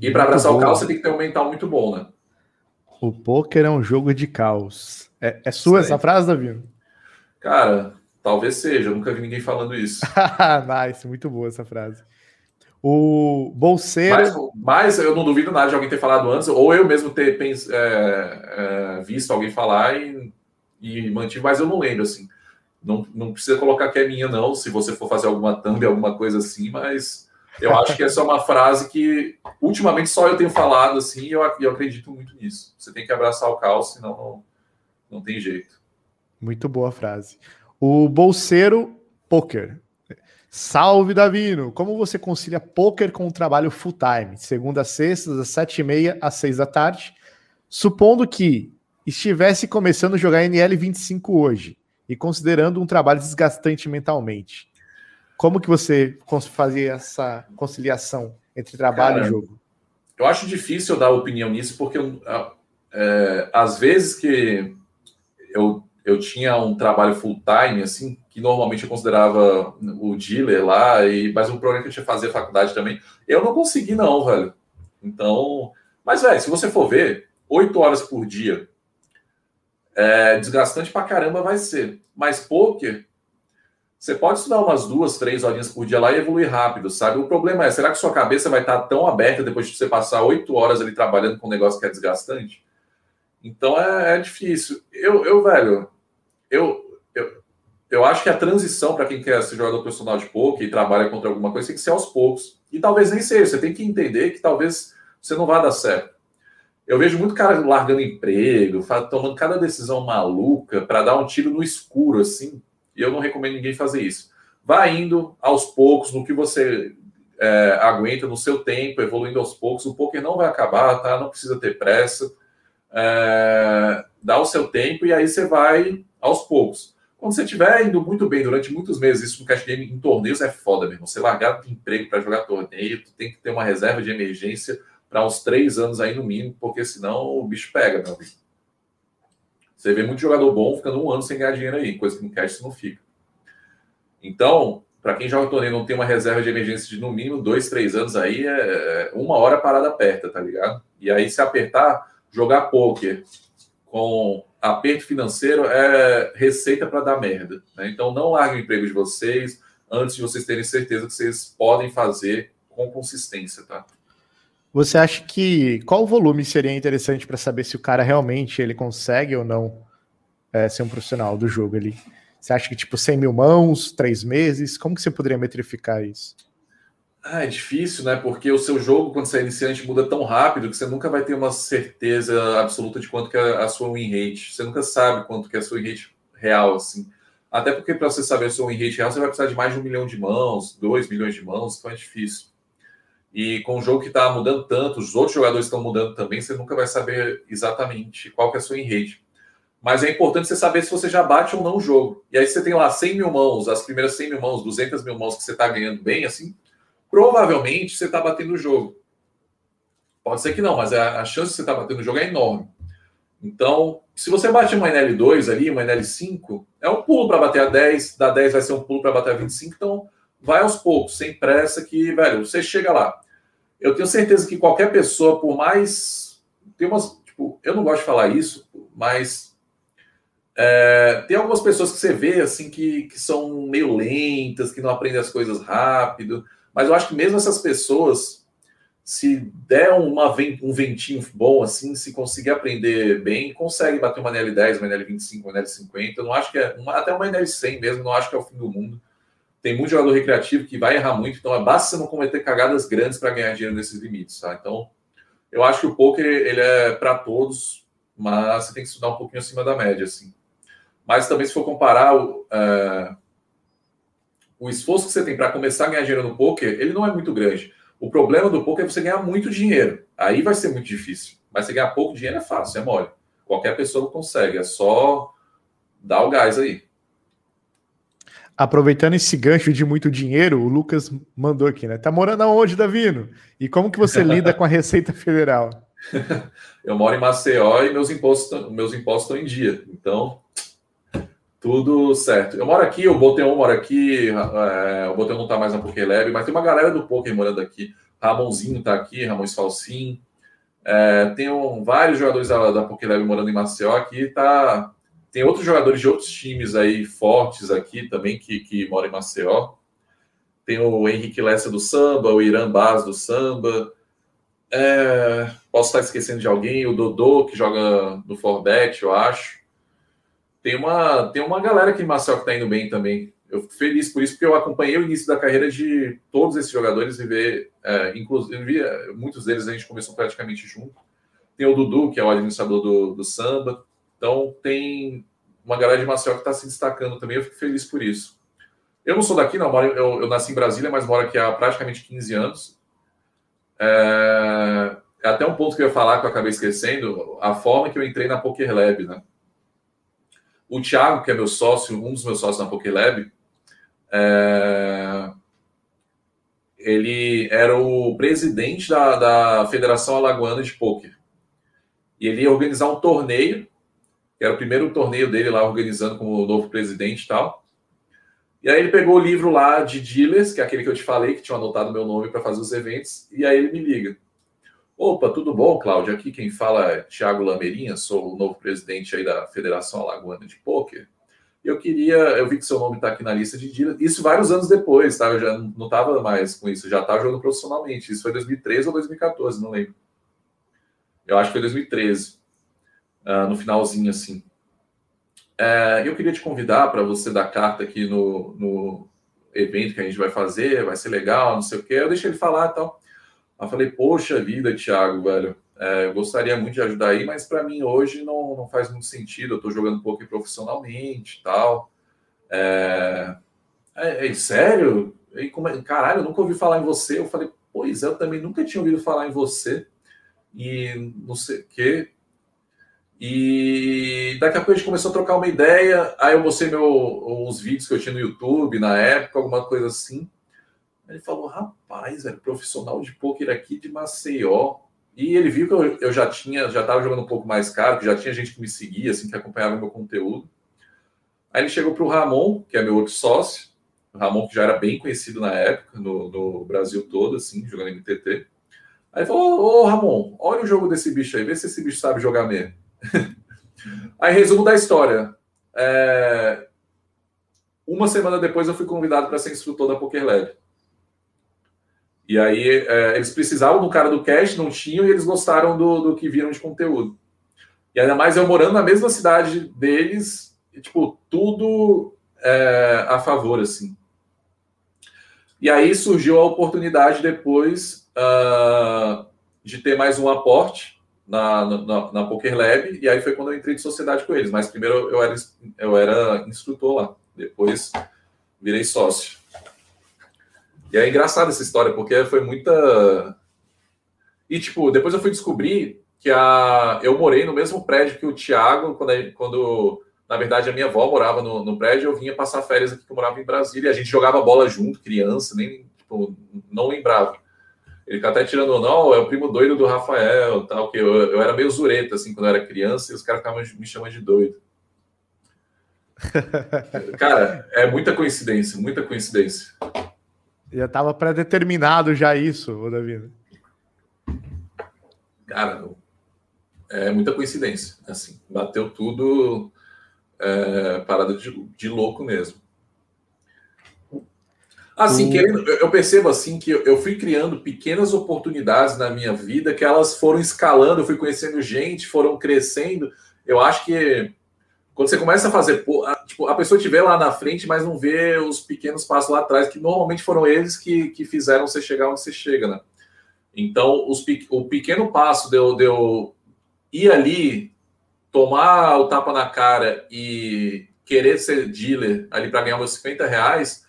E para abraçar bom. o caos, você tem que ter um mental muito bom, né? O poker é um jogo de caos. É, é sua essa frase, Davi? Cara, talvez seja. Eu nunca vi ninguém falando isso. nice, muito boa essa frase. O bolseiro. Mas, mas, eu não duvido nada de alguém ter falado antes, ou eu mesmo ter pens... é, é, visto alguém falar e, e mantive, mas eu não lembro assim. Não, não precisa colocar que é minha, não, se você for fazer alguma thumb, alguma coisa assim, mas eu acho que essa é uma frase que ultimamente só eu tenho falado assim e eu, eu acredito muito nisso. Você tem que abraçar o caos, senão não, não tem jeito. Muito boa frase. O bolseiro poker. Salve, Davino! Como você concilia poker com o trabalho full time, segunda a sexta, das sete e meia às seis da tarde? Supondo que estivesse começando a jogar NL25 hoje e considerando um trabalho desgastante mentalmente, como que você fazia essa conciliação entre trabalho Cara, e jogo? Eu acho difícil dar opinião nisso, porque é, às vezes que eu, eu tinha um trabalho full time, assim, que normalmente eu considerava o dealer lá, e, mas o problema é que eu tinha que fazer faculdade também, eu não consegui, não, velho. Então, mas, velho, se você for ver, oito horas por dia, é, desgastante pra caramba vai ser. Mas poker, você pode estudar umas duas, três horinhas por dia lá e evoluir rápido, sabe? O problema é, será que sua cabeça vai estar tão aberta depois de você passar oito horas ali trabalhando com um negócio que é desgastante? Então é, é difícil. Eu, eu velho, eu, eu, eu acho que a transição para quem quer ser jogador profissional de poker e trabalha contra alguma coisa tem que ser aos poucos. E talvez nem seja. Você tem que entender que talvez você não vá dar certo. Eu vejo muito cara largando emprego, tomando cada decisão maluca para dar um tiro no escuro, assim, e eu não recomendo ninguém fazer isso. Vá indo aos poucos, no que você é, aguenta, no seu tempo, evoluindo aos poucos. O poker não vai acabar, tá? Não precisa ter pressa. É, dá o seu tempo e aí você vai aos poucos. Quando você estiver indo muito bem durante muitos meses, isso no cash game em torneios é foda mesmo. Você largar de emprego para jogar torneio, tu tem que ter uma reserva de emergência para uns três anos aí no mínimo, porque senão o bicho pega, meu amigo. Você vê muito jogador bom ficando um ano sem ganhar dinheiro aí, coisa que no cash não fica. Então, para quem joga torneio não tem uma reserva de emergência de no mínimo dois, três anos aí, é, é uma hora parada aperta, tá ligado? E aí, se apertar, jogar poker com aperto financeiro é receita para dar merda. Né? Então, não larguem o emprego de vocês antes de vocês terem certeza que vocês podem fazer com consistência, tá? Você acha que qual volume seria interessante para saber se o cara realmente ele consegue ou não é, ser um profissional do jogo ali? Você acha que tipo 100 mil mãos, três meses? Como que você poderia metrificar isso? Ah, é difícil, né? Porque o seu jogo, quando você é iniciante, muda tão rápido que você nunca vai ter uma certeza absoluta de quanto que é a sua win rate. Você nunca sabe quanto que é a sua win rate real, assim. Até porque para você saber a sua win rate real, você vai precisar de mais de um milhão de mãos, dois milhões de mãos, então é difícil. E com um jogo que está mudando tanto, os outros jogadores estão mudando também, você nunca vai saber exatamente qual que é a sua rede. Mas é importante você saber se você já bate ou não o jogo. E aí você tem lá 100 mil mãos, as primeiras 100 mil mãos, 200 mil mãos que você está ganhando bem, assim, provavelmente você está batendo o jogo. Pode ser que não, mas a, a chance de você estar tá batendo o jogo é enorme. Então, se você bate uma NL2 ali, uma NL5, é um pulo para bater a 10, da 10 vai ser um pulo para bater a 25, então vai aos poucos, sem pressa, que, velho, você chega lá. Eu tenho certeza que qualquer pessoa, por mais. Tem umas. Tipo, eu não gosto de falar isso, mas. É, tem algumas pessoas que você vê, assim, que, que são meio lentas, que não aprendem as coisas rápido, mas eu acho que mesmo essas pessoas se der uma, um ventinho bom assim, se conseguir aprender bem, consegue bater uma NL10, uma NL25, uma NL50. Eu não acho que é uma, até uma NL100 mesmo, não acho que é o fim do mundo. Tem muito jogador recreativo que vai errar muito, então é basta você não cometer cagadas grandes para ganhar dinheiro nesses limites, tá? Então, eu acho que o poker ele é para todos, mas você tem que estudar um pouquinho acima da média, assim. Mas também se for comparar o, é, o esforço que você tem para começar a ganhar dinheiro no poker, ele não é muito grande. O problema do poker é você ganhar muito dinheiro. Aí vai ser muito difícil. Mas você ganhar pouco dinheiro é fácil, é mole. Qualquer pessoa consegue, é só dar o gás aí. Aproveitando esse gancho de muito dinheiro, o Lucas mandou aqui, né? Tá morando aonde, Davino? E como que você lida com a Receita Federal? Eu moro em Maceió e meus impostos, meus impostos estão em dia. Então, tudo certo. Eu moro aqui, o Boteon mora aqui, é, o Boteon não tá mais na Lab, mas tem uma galera do Poker morando aqui. Ramonzinho tá aqui, Ramon Falsim. É, tem um, vários jogadores da, da Lab morando em Maceió aqui. Tá, tem outros jogadores de outros times aí fortes aqui também que, que moram em Maceió. Tem o Henrique Lessa do Samba, o Irã Baz do Samba. É, posso estar esquecendo de alguém, o Dodô, que joga no Forbet, eu acho tem uma, tem uma galera aqui em Marcel que está indo bem também. Eu fico feliz por isso, porque eu acompanhei o início da carreira de todos esses jogadores e ver, é, inclusive, é, muitos deles a gente começou praticamente junto. Tem o Dudu, que é o administrador do, do samba. Então, tem uma galera de Marcel que está se destacando também. Eu fico feliz por isso. Eu não sou daqui, não. Eu, eu nasci em Brasília, mas moro aqui há praticamente 15 anos. É, é até um ponto que eu ia falar que eu acabei esquecendo, a forma que eu entrei na Poker Lab, né? O Thiago, que é meu sócio, um dos meus sócios na PokerLab, é... ele era o presidente da, da Federação Alagoana de Poker. E ele ia organizar um torneio, era o primeiro torneio dele lá organizando como novo presidente e tal. E aí ele pegou o livro lá de dealers, que é aquele que eu te falei, que tinha anotado meu nome para fazer os eventos, e aí ele me liga. Opa, tudo bom, Cláudio? Aqui quem fala é Tiago Lameirinha, sou o novo presidente aí da Federação Alagoana de Pôquer. Eu queria, eu vi que seu nome está aqui na lista de dias, isso vários anos depois, tá? Eu já não estava mais com isso, já estava jogando profissionalmente. Isso foi 2013 ou 2014, não lembro. Eu acho que foi 2013, uh, no finalzinho assim. É, eu queria te convidar para você dar carta aqui no, no evento que a gente vai fazer, vai ser legal, não sei o quê. Eu deixei ele falar e tal. Aí falei, poxa vida, Thiago, velho, é, eu gostaria muito de ajudar aí, mas para mim hoje não, não faz muito sentido. Eu estou jogando pouco profissionalmente e tal. É, é, é sério? E como é, caralho, eu nunca ouvi falar em você. Eu falei, pois é, eu também nunca tinha ouvido falar em você. E não sei o quê. E daqui a pouco a gente começou a trocar uma ideia. Aí eu mostrei meu, vídeos que eu tinha no YouTube na época, alguma coisa assim. Ele falou, rapaz, velho, profissional de pôquer aqui de Maceió. E ele viu que eu, eu já tinha, já estava jogando um pouco mais caro, que já tinha gente que me seguia, assim, que acompanhava meu conteúdo. Aí ele chegou para o Ramon, que é meu outro sócio, o Ramon que já era bem conhecido na época, no, no Brasil todo, assim, jogando MTT. Aí falou, ô Ramon, olha o jogo desse bicho aí, vê se esse bicho sabe jogar mesmo. aí, resumo da história. É... Uma semana depois eu fui convidado para ser instrutor da Poker Lab. E aí é, eles precisavam do cara do cash, não tinham, e eles gostaram do, do que viram de conteúdo. E ainda mais eu morando na mesma cidade deles, e, tipo, tudo é, a favor, assim. E aí surgiu a oportunidade depois uh, de ter mais um aporte na, na, na Poker Lab, e aí foi quando eu entrei de sociedade com eles. Mas primeiro eu era, eu era instrutor lá, depois virei sócio. E é engraçada essa história, porque foi muita. E, tipo, depois eu fui descobrir que a... eu morei no mesmo prédio que o Thiago, quando, quando na verdade, a minha avó morava no, no prédio, eu vinha passar férias aqui, que eu morava em Brasília, e a gente jogava bola junto, criança, nem tipo, não lembrava. Ele fica até tirando, não, é o primo doido do Rafael, tal, que eu, eu era meio zureta, assim, quando eu era criança, e os caras ficavam me chamando de doido. Cara, é muita coincidência, muita coincidência. Já estava pré-determinado já isso, o Davi. Cara, é muita coincidência. Assim, bateu tudo é, parada de, de louco mesmo. Assim, querendo, eu percebo assim que eu fui criando pequenas oportunidades na minha vida que elas foram escalando, eu fui conhecendo gente, foram crescendo. Eu acho que quando você começa a fazer, tipo, a pessoa te vê lá na frente, mas não vê os pequenos passos lá atrás, que normalmente foram eles que, que fizeram você chegar onde você chega, né? Então, os, o pequeno passo de eu, de eu ir ali, tomar o tapa na cara e querer ser dealer ali para ganhar meus 50 reais,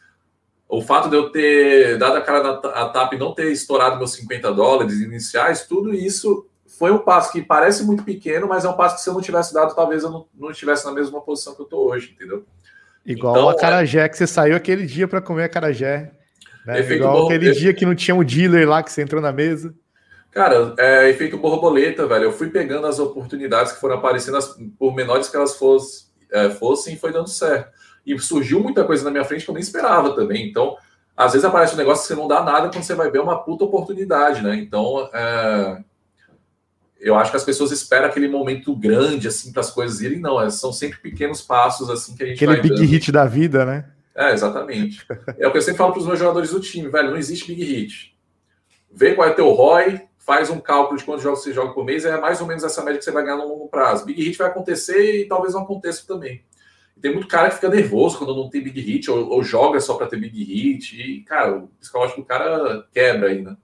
o fato de eu ter dado a cara na a tapa e não ter estourado meus 50 dólares iniciais, tudo isso foi um passo que parece muito pequeno, mas é um passo que se eu não tivesse dado, talvez eu não, não estivesse na mesma posição que eu estou hoje, entendeu? Igual então, a carajé que você saiu aquele dia para comer a carajé. Né? Igual aquele dia que não tinha um dealer lá que você entrou na mesa. Cara, é efeito borboleta, velho. Eu fui pegando as oportunidades que foram aparecendo, por menores que elas fossem, é, fossem, foi dando certo. E surgiu muita coisa na minha frente que eu nem esperava também. Então, às vezes aparece um negócio que você não dá nada quando você vai ver uma puta oportunidade, né? Então, é... eu acho que as pessoas esperam aquele momento grande, assim, para as coisas irem. Não, é, são sempre pequenos passos, assim, que a gente Aquele vai big dando. hit da vida, né? É, exatamente. é o que eu sempre falo para os meus jogadores do time, velho, não existe big hit. Vê qual é teu ROI, faz um cálculo de quantos jogos você joga por mês, é mais ou menos essa média que você vai ganhar no longo prazo. Big hit vai acontecer e talvez não aconteça também. Tem muito cara que fica nervoso quando não tem big hit, ou, ou joga só para ter big hit. E, cara, o psicológico do cara quebra ainda.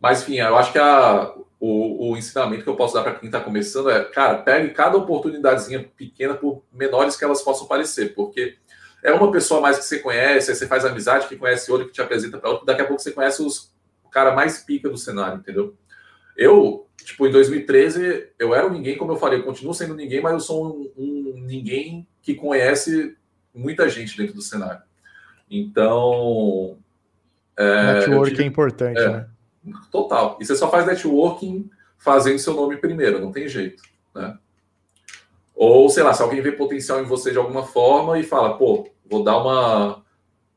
Mas, enfim, eu acho que a, o, o ensinamento que eu posso dar para quem está começando é, cara, pegue cada oportunidadezinha pequena, por menores que elas possam parecer, porque é uma pessoa mais que você conhece, aí você faz amizade, que conhece outro, que te apresenta para outro, daqui a pouco você conhece os, cara mais pica do cenário, entendeu? Eu, tipo, em 2013, eu era um ninguém, como eu falei, eu continuo sendo ninguém, mas eu sou um, um ninguém que conhece muita gente dentro do cenário. Então. É, networking é importante, é, né? Total. E você só faz networking fazendo seu nome primeiro, não tem jeito, né? Ou, sei lá, se alguém vê potencial em você de alguma forma e fala, pô, vou dar uma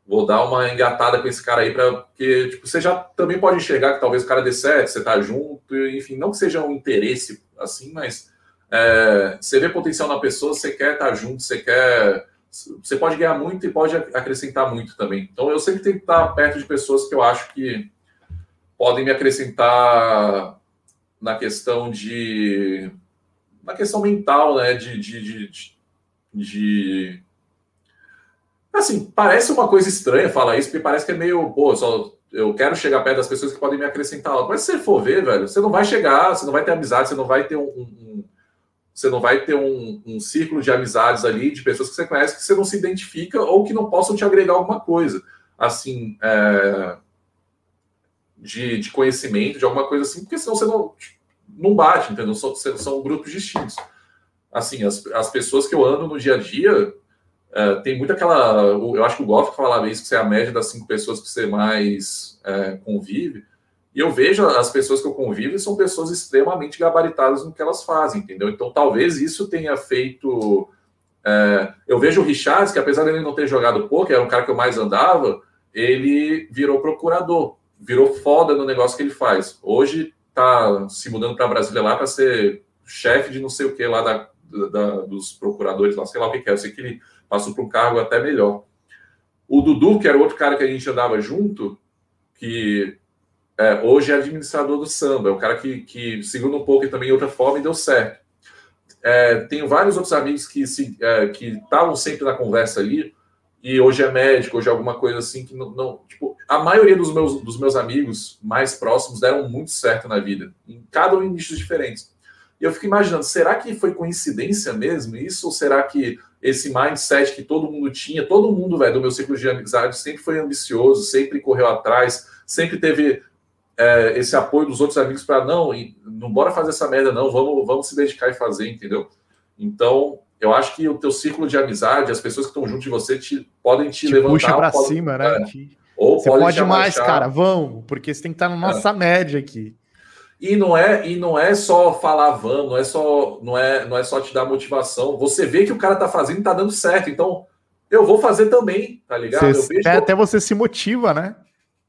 vou dar uma engatada com esse cara aí para porque tipo, você já também pode enxergar que talvez o cara dê certo, você tá junto, enfim, não que seja um interesse assim, mas é, você vê potencial na pessoa, você quer estar tá junto, você quer você pode ganhar muito e pode acrescentar muito também. Então eu sempre tenho que estar perto de pessoas que eu acho que podem me acrescentar na questão de na questão mental, né, de, de, de, de Assim, parece uma coisa estranha falar isso, porque parece que é meio, pô, só eu quero chegar perto das pessoas que podem me acrescentar algo. Mas se você for ver, velho, você não vai chegar, você não vai ter amizade, você não vai ter um, um você não vai ter um, um, círculo de amizades ali, de pessoas que você conhece que você não se identifica ou que não possam te agregar alguma coisa. Assim, é, de, de, conhecimento, de alguma coisa assim, porque senão você não, não bate, entendeu? São, são grupos distintos. Assim, as, as pessoas que eu ando no dia a dia, Uh, tem muito aquela. Eu acho que o Goff falava isso, que você é a média das cinco pessoas que você mais é, convive. E eu vejo as pessoas que eu convivo são pessoas extremamente gabaritadas no que elas fazem, entendeu? Então talvez isso tenha feito. É, eu vejo o Richards, que apesar de ele não ter jogado pouco, era um cara que eu mais andava, ele virou procurador, virou foda no negócio que ele faz. Hoje tá se mudando para Brasília lá para ser chefe de não sei o que lá da, da, dos procuradores lá, sei lá o que, que é. Eu sei que ele passou para um cargo até melhor. O Dudu, que era outro cara que a gente andava junto, que é, hoje é administrador do samba, é um cara que, que segundo um pouco e também outra forma e deu certo. É, tenho vários outros amigos que se, é, que estavam sempre na conversa ali e hoje é médico, hoje é alguma coisa assim que não, não, tipo, a maioria dos meus, dos meus amigos mais próximos deram muito certo na vida, em cada um nichos diferentes. E eu fico imaginando, será que foi coincidência mesmo isso? Ou será que esse mindset que todo mundo tinha, todo mundo, velho, do meu ciclo de amizade sempre foi ambicioso, sempre correu atrás, sempre teve é, esse apoio dos outros amigos para não, não bora fazer essa merda, não, vamos, vamos se dedicar e fazer, entendeu? Então, eu acho que o teu círculo de amizade, as pessoas que estão junto de você, te, podem te, te levantar. Puxa para cima, né? É, ou você pode mais, cara, vamos, porque você tem que estar na nossa é. média aqui. E não é e não é só falar vamos, não é só não é não é só te dar motivação. Você vê que o cara tá fazendo e tá dando certo. Então, eu vou fazer também, tá ligado? Você, vejo, até você se motiva, né?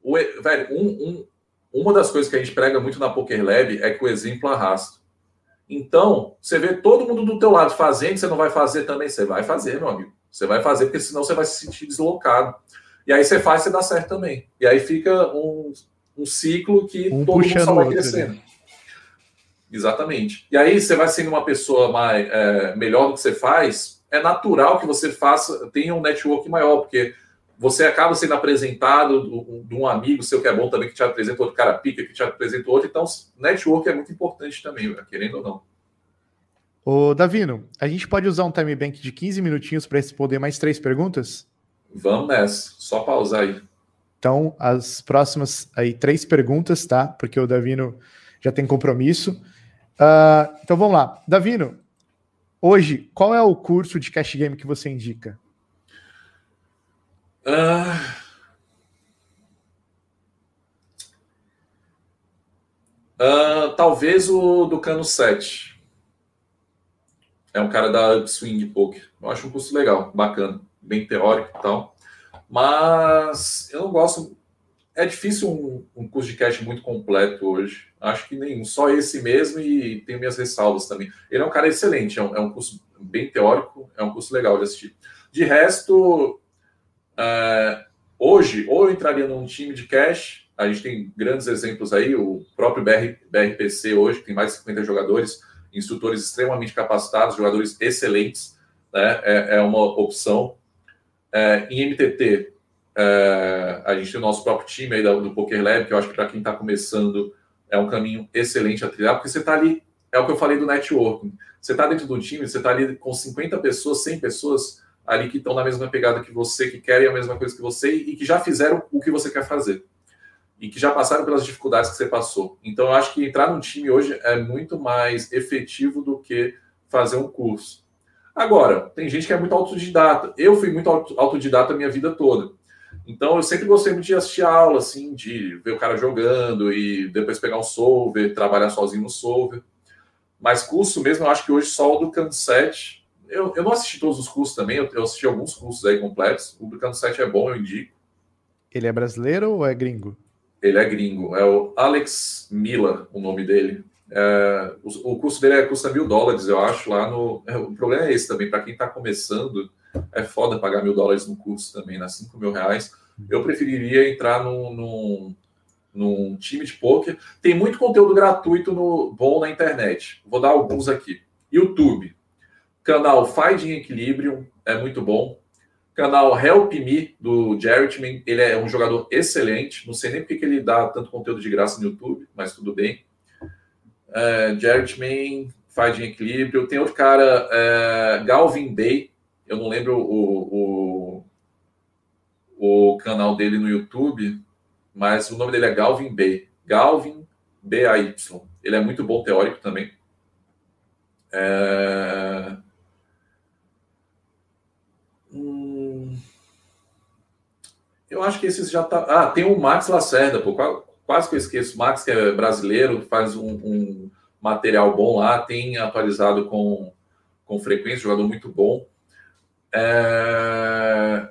O, velho, um, um, uma das coisas que a gente prega muito na Poker Lab é que o exemplo arrasta. Então, você vê todo mundo do teu lado fazendo, você não vai fazer também, você vai fazer, meu amigo. Você vai fazer, porque senão você vai se sentir deslocado. E aí você faz, você dá certo também. E aí fica um, um ciclo que um todo mundo só vai crescendo. Né? Exatamente. E aí você vai sendo uma pessoa mais, é, melhor do que você faz, é natural que você faça, tenha um network maior, porque você acaba sendo apresentado de um amigo seu que é bom também, que te apresenta outro cara pica, que te apresenta outro. Então, network é muito importante também, querendo ou não. Ô, Davino, a gente pode usar um time bank de 15 minutinhos para responder mais três perguntas? Vamos nessa, só pausar aí. Então, as próximas aí três perguntas, tá? Porque o Davino já tem compromisso. Uh, então vamos lá. Davino, hoje, qual é o curso de cash game que você indica? Uh, uh, talvez o do Cano 7. É um cara da Upswing Poker. Eu acho um curso legal, bacana, bem teórico e tal. Mas eu não gosto. É difícil um, um curso de cash muito completo hoje. Acho que nenhum. Só esse mesmo e tenho minhas ressalvas também. Ele é um cara excelente, é um, é um curso bem teórico, é um curso legal de assistir. De resto, Uh, hoje, ou eu entraria num time de cash, a gente tem grandes exemplos aí, o próprio BR, BRPC hoje, tem mais de 50 jogadores, instrutores extremamente capacitados, jogadores excelentes, né? é, é uma opção. É, em MTT, é, a gente tem o nosso próprio time aí do, do Poker Lab, que eu acho que para quem está começando é um caminho excelente a trilhar, porque você está ali, é o que eu falei do networking. Você está dentro do time, você está ali com 50 pessoas, 100 pessoas, ali que estão na mesma pegada que você, que querem a mesma coisa que você e que já fizeram o que você quer fazer. E que já passaram pelas dificuldades que você passou. Então, eu acho que entrar num time hoje é muito mais efetivo do que fazer um curso. Agora, tem gente que é muito autodidata. Eu fui muito autodidata a minha vida toda. Então, eu sempre gostei muito de assistir aula, assim, de ver o cara jogando e depois pegar um solver, trabalhar sozinho no solver. Mas curso mesmo, eu acho que hoje só o do Canset eu, eu não assisti todos os cursos também, eu, eu assisti alguns cursos aí completos. O Brincando 7 é bom, eu indico. Ele é brasileiro ou é gringo? Ele é gringo, é o Alex Mila, o nome dele. É, o, o, curso dele é, custa mil dólares, eu acho, lá no. É, o problema é esse também, para quem está começando, é foda pagar mil dólares no curso também, né? Cinco mil reais. Eu preferiria entrar num, num, num time de poker. Tem muito conteúdo gratuito no, bom na internet. Vou dar alguns aqui. YouTube. Canal Fight em Equilibrium é muito bom. Canal Help Me, do Jarrettman, ele é um jogador excelente. Não sei nem porque que ele dá tanto conteúdo de graça no YouTube, mas tudo bem. É, Jarrettman, Fight em Equilíbrio. Tem outro cara, é, Galvin Bay. Eu não lembro o, o, o canal dele no YouTube, mas o nome dele é Galvin Bay. Galvin B-A-Y. Ele é muito bom teórico também. É... Eu acho que esses já tá. Ah, tem o Max Lacerda, pô, quase que eu esqueço. Max, que é brasileiro, faz um, um material bom lá, tem atualizado com, com frequência, jogador muito bom. É...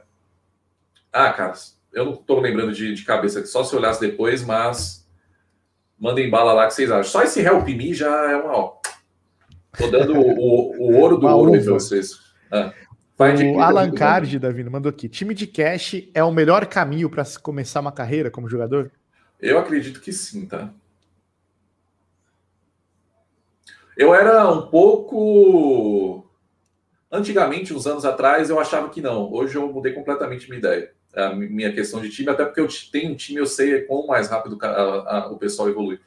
Ah, cara, eu não estou lembrando de, de cabeça aqui, só se olhasse depois, mas mandem bala lá que vocês acham. Só esse Help Me já é uma. Ó, tô dando o, o, o ouro do ouro para vocês. Ah. O Alan Card, Davi, mandou aqui. Time de cash é o melhor caminho para começar uma carreira como jogador? Eu acredito que sim, tá? Eu era um pouco. Antigamente, uns anos atrás, eu achava que não. Hoje eu mudei completamente minha ideia. A minha questão de time, até porque eu tenho um time, eu sei quão mais rápido o pessoal evolui.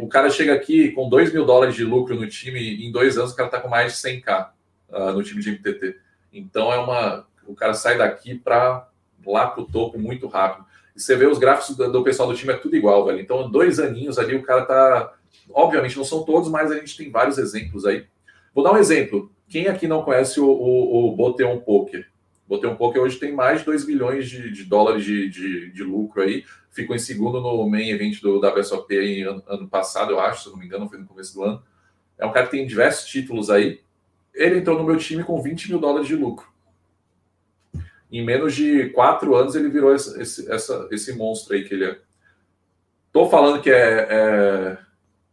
o cara chega aqui com 2 mil dólares de lucro no time, em dois anos o cara está com mais de 100k uh, ah, no time de MTT. Então é uma. O cara sai daqui para lá para o topo muito rápido. Você vê os gráficos do, do, pessoal do time, é tudo igual, velho. Então, dois aninhos ali, o cara tá. Obviamente, não são todos, mas a gente tem vários exemplos aí. Vou dar um exemplo. Quem aqui não conhece o, o, o Boteon Poker? Boteon Poker hoje tem mais de 2 milhões de, de dólares de, de, de, lucro aí. Ficou em segundo no main event do WSOP aí ano, ano passado, eu acho, se não me engano, foi no começo do ano. É um cara que tem diversos títulos aí. Ele entrou no meu time com 20 mil dólares de lucro. Em menos de quatro anos, ele virou esse, esse, essa, esse monstro aí que ele é. Tô falando que é, é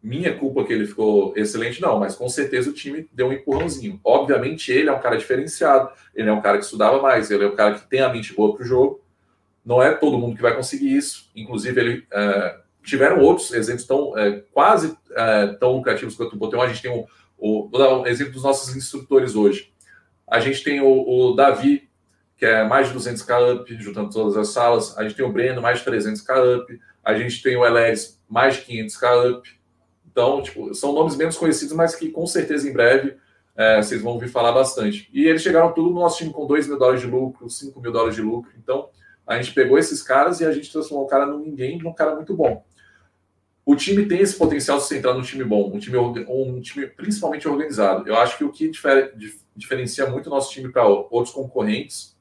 minha culpa que ele ficou excelente, não, mas com certeza o time deu um empurrãozinho. Obviamente, ele é um cara diferenciado, ele é um cara que estudava mais, ele é um cara que tem a mente boa para o jogo. Não é todo mundo que vai conseguir isso. Inclusive, ele é, tiveram outros exemplos tão é, quase é, tão lucrativos quanto o Boteon. A gente tem o, o, vou dar um exemplo dos nossos instrutores hoje. A gente tem o, o Davi, que é mais de 200k up, juntando todas as salas. A gente tem o Breno, mais de 300k up. A gente tem o Eleres, mais de 500k up. Então, tipo, são nomes menos conhecidos, mas que com certeza em breve é, vocês vão ouvir falar bastante. E eles chegaram tudo no nosso time com 2 mil dólares de lucro, 5 mil dólares de lucro. Então, a gente pegou esses caras e a gente transformou o cara num ninguém, num cara muito bom. O time tem esse potencial de se entrar num time bom, um time, um time principalmente organizado. Eu acho que o que diferencia muito o nosso time para outros concorrentes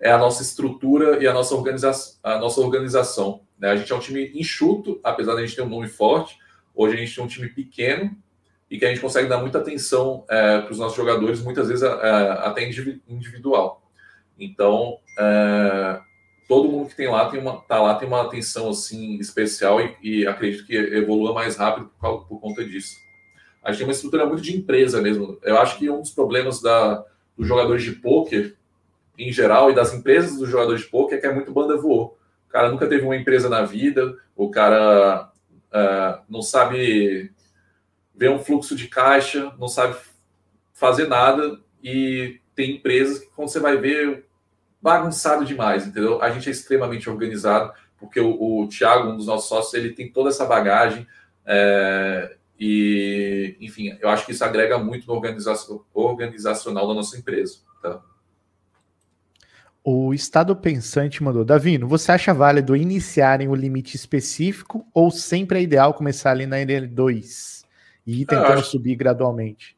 é a nossa estrutura e a nossa, organiza a nossa organização. Né? A gente é um time enxuto, apesar de a gente ter um nome forte. Hoje a gente tem um time pequeno e que a gente consegue dar muita atenção é, para os nossos jogadores, muitas vezes é, até individual. Então, é, todo mundo que tem lá tem uma, tá lá tem uma atenção assim especial e, e acredito que evolua mais rápido por, por, conta disso. A gente tem uma estrutura muito de empresa mesmo. Eu acho que um dos problemas da, dos jogadores de pôquer em geral, e das empresas dos jogadores de poker, é que é muito banda voou. O cara nunca teve uma empresa na vida, o cara uh, não sabe ver um fluxo de caixa, não sabe fazer nada, e tem empresas que, quando você vai ver, bagunçado demais, entendeu? A gente é extremamente organizado, porque o, o Thiago, um dos nossos sócios, ele tem toda essa bagagem, é, e, enfim, eu acho que isso agrega muito no organizacional da nossa empresa, tá? O Estado Pensante mandou, Davino, você acha válido iniciarem o limite específico ou sempre é ideal começar ali na NL2 e ir tentando acho, subir gradualmente?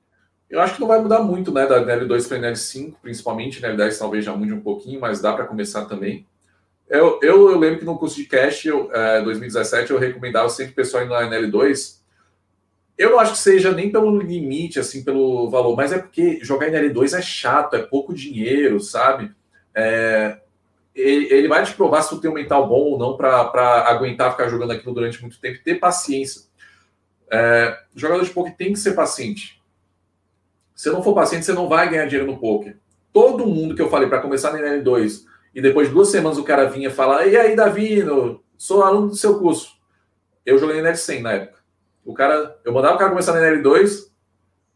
Eu acho que não vai mudar muito, né, da NL2 para NL5, principalmente, NL10 talvez já mude um pouquinho, mas dá para começar também. Eu, eu, eu, lembro que no curso de cash, eu, é, 2017, eu recomendava sempre o pessoal ir na NL2. Eu não acho que seja nem pelo limite, assim, pelo valor, mas é porque jogar NL2 é chato, é pouco dinheiro, sabe? É, ele, ele, vai te provar se tu tem um mental bom ou não para aguentar ficar jogando aquilo durante muito tempo, ter paciência. É, jogador de poker tem que ser paciente. Se não for paciente, você não vai ganhar dinheiro no poker. Todo mundo que eu falei para começar na NL2 e depois de duas semanas o cara vinha falar: E aí, Davi, sou aluno do seu curso. Eu joguei na NL100 na época. O cara, eu mandava o cara começar na NL2,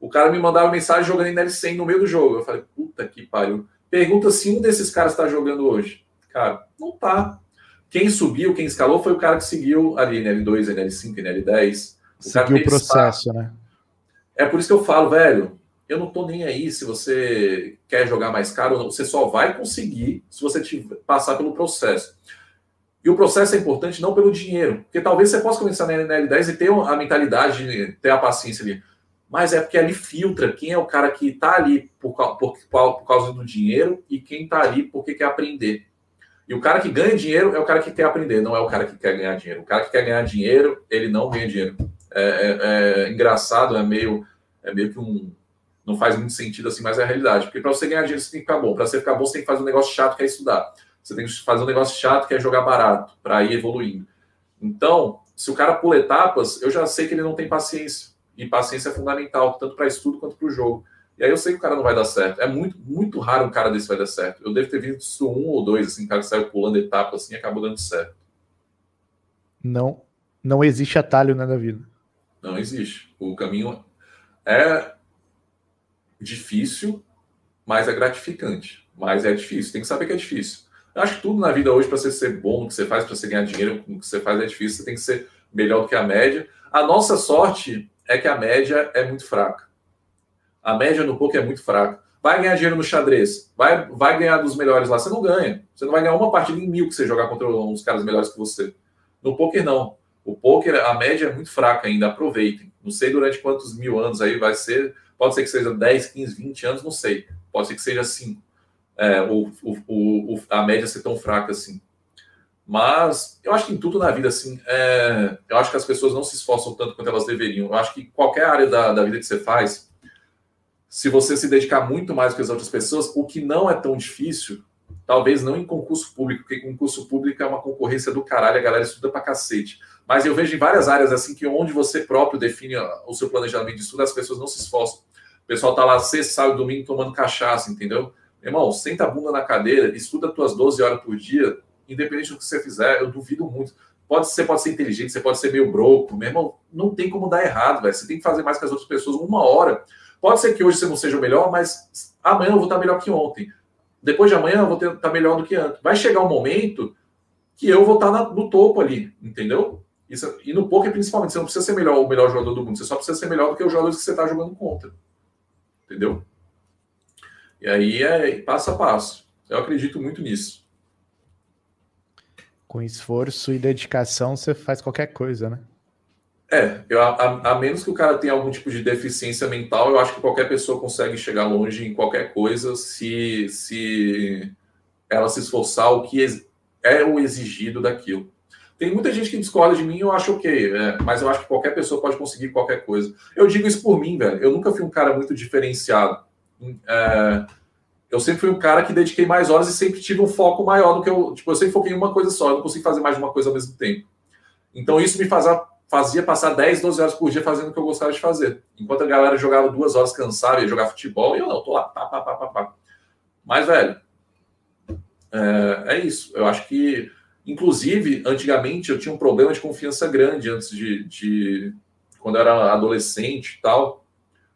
o cara me mandava mensagem jogando em NL100 no meio do jogo. Eu falei: Puta que pariu. Pergunta se um desses caras está jogando hoje. Cara, não tá. Quem subiu, quem escalou foi o cara que seguiu ali, NL2, NL5, NL10. O seguiu o processo, espaço. né? É por isso que eu falo, velho, eu não tô nem aí se você quer jogar mais caro ou não. Você só vai conseguir se você tiver, passar pelo processo. E o processo é importante não pelo dinheiro, porque talvez você possa começar na NL10 e ter a mentalidade, de ter a paciência ali mas é porque ali filtra quem é o cara que está ali por, por, por, causa do dinheiro e quem está ali porque quer aprender. E o cara que ganha dinheiro é o cara que quer aprender, não é o cara que quer ganhar dinheiro. O cara que quer ganhar dinheiro, ele não ganha dinheiro. É, é, é engraçado, é meio, é meio que um. Não faz muito sentido assim, mas é a realidade. Porque para você ganhar dinheiro, você tem que ficar bom. Para você ficar bom, você tem que fazer um negócio chato que é estudar. Você tem que fazer um negócio chato que é jogar barato, para ir evoluindo. Então, se o cara pula etapas, eu já sei que ele não tem paciência e paciência é fundamental, tanto para estudo quanto para o jogo. E aí eu sei que o cara não vai dar certo. É muito, muito raro um cara desse vai dar certo. Eu devo ter visto um ou dois, assim, cara que saiu pulando etapa assim e acabou dando certo. Não, não existe atalho né, na vida. Não existe. O caminho é difícil, mas é gratificante. Mas é difícil. Tem que saber que é difícil. Eu acho que tudo na vida hoje, para você ser bom no que você faz, para você ganhar dinheiro no que você faz, é difícil. Você tem que ser melhor do que a média. A nossa sorte é que a média é muito fraca. A média no poker é muito fraca. Vai ganhar dinheiro no xadrez, vai, vai ganhar dos melhores lá. Você não ganha. Você não vai ganhar uma partida em mil que você jogar contra uns caras melhores que você. No poker, não. O poker, a média é muito fraca ainda. Aproveitem. Não sei durante quantos mil anos aí vai ser. Pode ser que seja 10, 15, 20 anos, não sei. Pode ser que seja 5. É, o, o, o, a média ser tão fraca assim. Mas eu acho que em tudo na vida, assim, é, eu acho que as pessoas não se esforçam tanto quanto elas deveriam. Eu acho que qualquer área da, da vida que você faz, se você se dedicar muito mais que as outras pessoas, o que não é tão difícil, talvez não em concurso público, porque concurso público é uma concorrência do caralho, a galera estuda pra cacete. Mas eu vejo em várias áreas assim que onde você próprio define o seu planejamento de estudo, as pessoas não se esforçam. O pessoal tá lá sexta, sábado, domingo tomando cachaça, entendeu? Irmão, senta a bunda na cadeira, estuda tuas 12 horas por dia, independente do que você fizer, eu duvido muito. Pode, você pode ser inteligente, você pode ser meio broco, meu irmão, não tem como dar errado, velho. Você tem que fazer mais que as outras pessoas uma hora. Pode ser que hoje você não seja o melhor, mas amanhã eu vou estar melhor que ontem. Depois de amanhã eu vou estar melhor do que antes. Vai chegar um momento que eu vou estar no topo ali, entendeu? Isso, e no poker, principalmente, você não precisa ser melhor, o melhor jogador do mundo, você só precisa ser melhor do que os jogadores que você está jogando contra. Entendeu? E aí é passo a passo. Eu acredito muito nisso. Com esforço e dedicação, você faz qualquer coisa, né? É, eu, a, a, menos que o cara tenha algum tipo de deficiência mental, eu acho que qualquer pessoa consegue chegar longe em qualquer coisa se, se ela se esforçar o que é o exigido daquilo. Tem muita gente que discorda de mim eu acho ok, é, mas eu acho que qualquer pessoa pode conseguir qualquer coisa. Eu digo isso por mim, velho. Eu nunca fui um cara muito diferenciado. É, eu sempre fui um cara que dediquei mais horas e sempre tive um foco maior do que eu. Tipo, eu sempre foquei em uma coisa só, eu não consigo fazer mais de uma coisa ao mesmo tempo. Então isso me fazia, fazia passar 10, 12 horas por dia fazendo o que eu gostava de fazer. Enquanto a galera jogava duas horas cansada, ia jogar futebol, e eu não, tô lá, pá, pá, pá, pá, pá. Mas, velho, é, é, isso. Eu acho que, inclusive, antigamente eu tinha um problema de confiança grande antes de, de quando eu era adolescente e tal.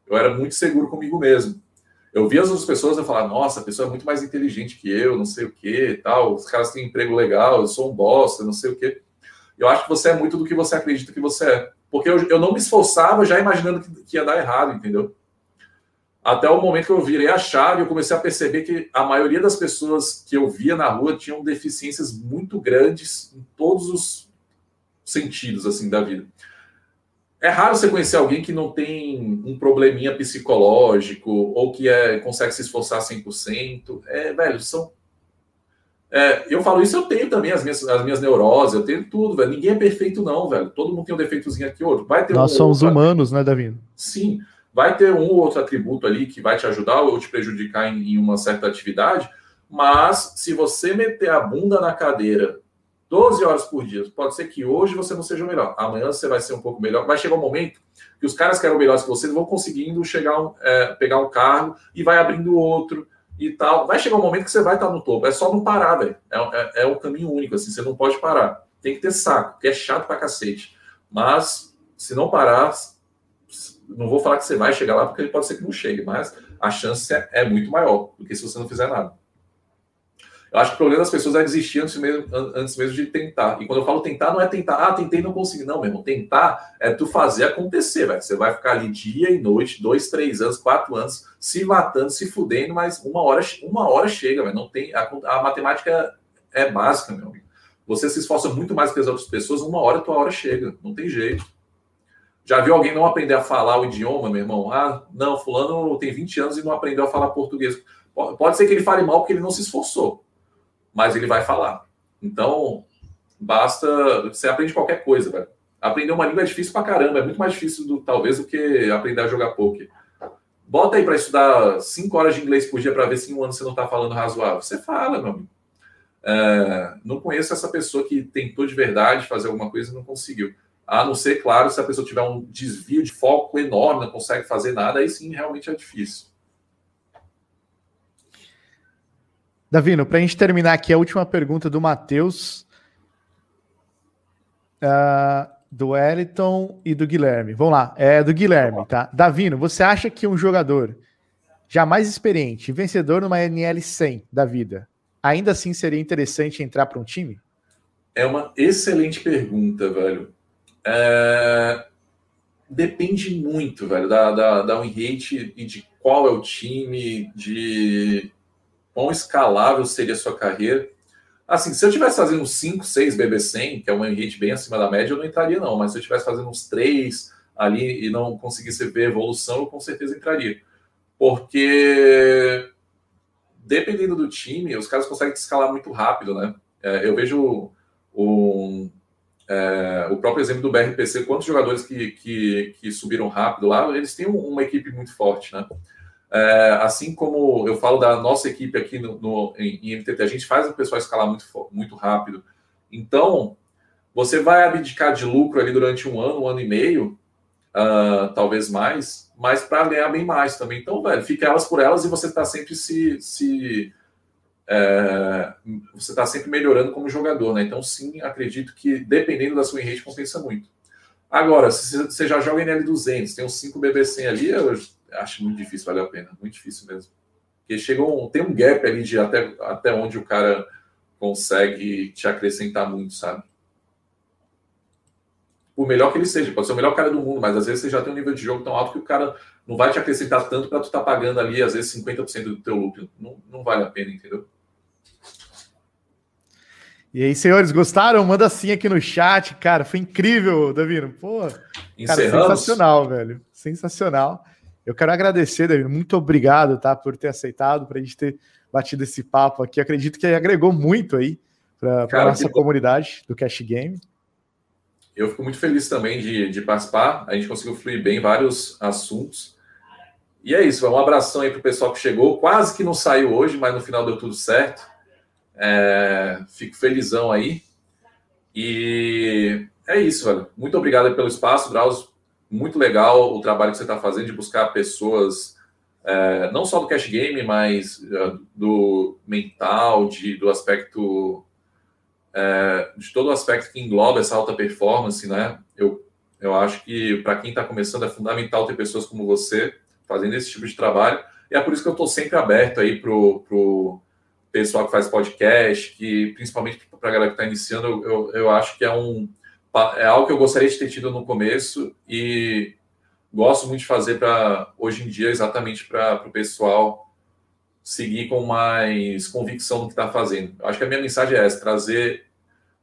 Eu era muito seguro comigo mesmo. Eu via as outras pessoas e falava, nossa, a pessoa é muito mais inteligente que eu, não sei o que, tal. Os caras têm emprego legal, eu sou um bosta, não sei o que. Eu acho que você é muito do que você acredita que você é. Porque eu, eu não me esforçava já imaginando que, que ia dar errado, entendeu? Até o momento que eu virei a chave, eu comecei a perceber que a maioria das pessoas que eu via na rua tinham deficiências muito grandes em todos os sentidos assim da vida. É raro você conhecer alguém que não tem um probleminha psicológico ou que é, consegue se esforçar 100%. É, velho, são é, eu falo isso, eu tenho também as minhas, as minhas neuroses, eu tenho tudo, velho. Ninguém é perfeito, não, velho. Todo mundo tem um defeitozinho aqui outro. Vai ter Nós um somos humanos, né, Davi? Sim. Vai ter um ou outro atributo ali que vai te ajudar ou te prejudicar em, em uma certa atividade, mas se você meter a bunda na cadeira 12 horas por dia, pode ser que hoje você não seja o melhor, amanhã você vai ser um pouco melhor. Vai chegar um momento que os caras que eram melhores que você vão conseguindo chegar, é, pegar um carro e vai abrindo outro e tal. Vai chegar um momento que você vai estar no topo. É só não parar, velho. É, é, é um caminho único, assim. Você não pode parar. Tem que ter saco, que é chato pra cacete. Mas, se não parar, não vou falar que você vai chegar lá, porque pode ser que não chegue, mas a chance é, é muito maior do que se você não fizer nada. Eu acho que o problema das pessoas é desistir antes mesmo, antes mesmo de tentar. E quando eu falo tentar, não é tentar, ah, tentei não consegui. Não, meu irmão, tentar é tu fazer acontecer, velho. Você vai ficar ali dia e noite, dois, três anos, quatro anos, se matando, se fudendo, mas uma hora, uma hora chega, velho. Não tem, a, a matemática é básica, meu amigo. Você se esforça muito mais que as outras pessoas, uma hora tua hora chega. Não tem jeito. Já viu alguém não aprender a falar o idioma, meu irmão? Ah, não, fulano tem 20 anos e não aprendeu a falar português. Pode ser que ele fale mal porque ele não se esforçou mas ele vai falar. Então, basta. Você aprende qualquer coisa, velho. Aprender uma língua é difícil pra caramba, é muito mais difícil, do, talvez, do que aprender a jogar poker. Bota aí para estudar cinco horas de inglês por dia para ver se em um ano você não está falando razoável. Você fala, meu amigo. É, não conheço essa pessoa que tentou de verdade fazer alguma coisa e não conseguiu. A não ser, claro, se a pessoa tiver um desvio de foco enorme, não consegue fazer nada, aí sim realmente é difícil. Davino, para a gente terminar aqui, a última pergunta do Matheus, uh, do Wellington e do Guilherme. Vamos lá, é do Guilherme, tá? Davino, você acha que um jogador jamais experiente, vencedor numa NL 100 da vida, ainda assim seria interessante entrar para um time? É uma excelente pergunta, velho. É... Depende muito, velho, da, da, da win rate e de qual é o time, de quão escalável seria a sua carreira. Assim, se eu estivesse fazendo uns 5, 6 BB100, que é uma rate bem acima da média, eu não entraria, não. Mas se eu estivesse fazendo uns 3 ali e não conseguisse ver evolução, eu com certeza entraria. Porque dependendo do time, os caras conseguem escalar muito rápido, né? É, eu vejo o, é, o próprio exemplo do BRPC, quantos jogadores que, que, que subiram rápido lá, eles têm uma equipe muito forte, né? É, assim como eu falo da nossa equipe aqui no, no em, em, MTT, a gente faz o pessoal escalar muito, muito rápido. Então, você vai abdicar de lucro ali durante um ano, um ano e meio, uh, talvez mais, mas para ganhar bem mais também. Então, velho, fica elas por elas e você está sempre se. se é, você está sempre melhorando como jogador, né? Então, sim, acredito que dependendo da sua rate, compensa muito. Agora, se você já joga em L200, tem uns 5 BBC ali, eu acho muito difícil, vale a pena, muito difícil mesmo. Porque chega um, tem um gap ali de até, até onde o cara consegue te acrescentar muito, sabe? Por melhor que ele seja, pode ser o melhor cara do mundo, mas às vezes você já tem um nível de jogo tão alto que o cara não vai te acrescentar tanto para tu estar tá pagando ali, às vezes, 50% do teu lucro. Não, não vale a pena, entendeu? E aí, senhores, gostaram? Manda sim aqui no chat, cara. Foi incrível, Davino. Pô, cara, sensacional, velho. Sensacional. Eu quero agradecer, David, muito obrigado, tá, por ter aceitado, para a gente ter batido esse papo aqui. Acredito que agregou muito aí para a nossa comunidade do Cash Game. Eu fico muito feliz também de, de participar. A gente conseguiu fluir bem vários assuntos. E é isso, um abração aí para o pessoal que chegou. Quase que não saiu hoje, mas no final deu tudo certo. É, fico felizão aí. E é isso, velho. Muito obrigado pelo espaço, Drauzio muito legal o trabalho que você está fazendo de buscar pessoas, é, não só do cash game, mas uh, do mental, de, do aspecto, é, de todo o aspecto que engloba essa alta performance, né? Eu, eu acho que para quem está começando é fundamental ter pessoas como você fazendo esse tipo de trabalho, e é por isso que eu estou sempre aberto aí para o pessoal que faz podcast, que principalmente para a galera que está iniciando, eu, eu, eu acho que é um é algo que eu gostaria de ter tido no começo e gosto muito de fazer para hoje em dia exatamente para o pessoal seguir com mais convicção no que está fazendo. Acho que a minha mensagem é essa: trazer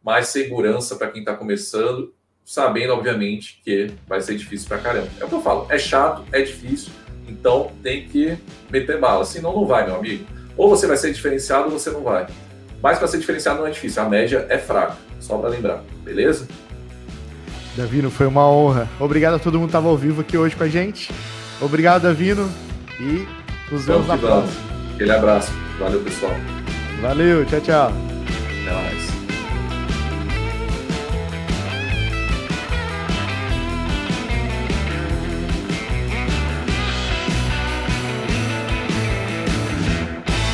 mais segurança para quem está começando, sabendo, obviamente, que vai ser difícil para caramba. É o que eu falo: é chato, é difícil, então tem que meter bala, senão não vai, meu amigo. Ou você vai ser diferenciado ou você não vai. Mas para ser diferenciado não é difícil, a média é fraca, só para lembrar, beleza? Davino, foi uma honra. Obrigado a todo mundo que estava ao vivo aqui hoje com a gente. Obrigado, Davino. E nos vemos na próxima. Aquele abraço. Valeu, pessoal. Valeu, tchau, tchau.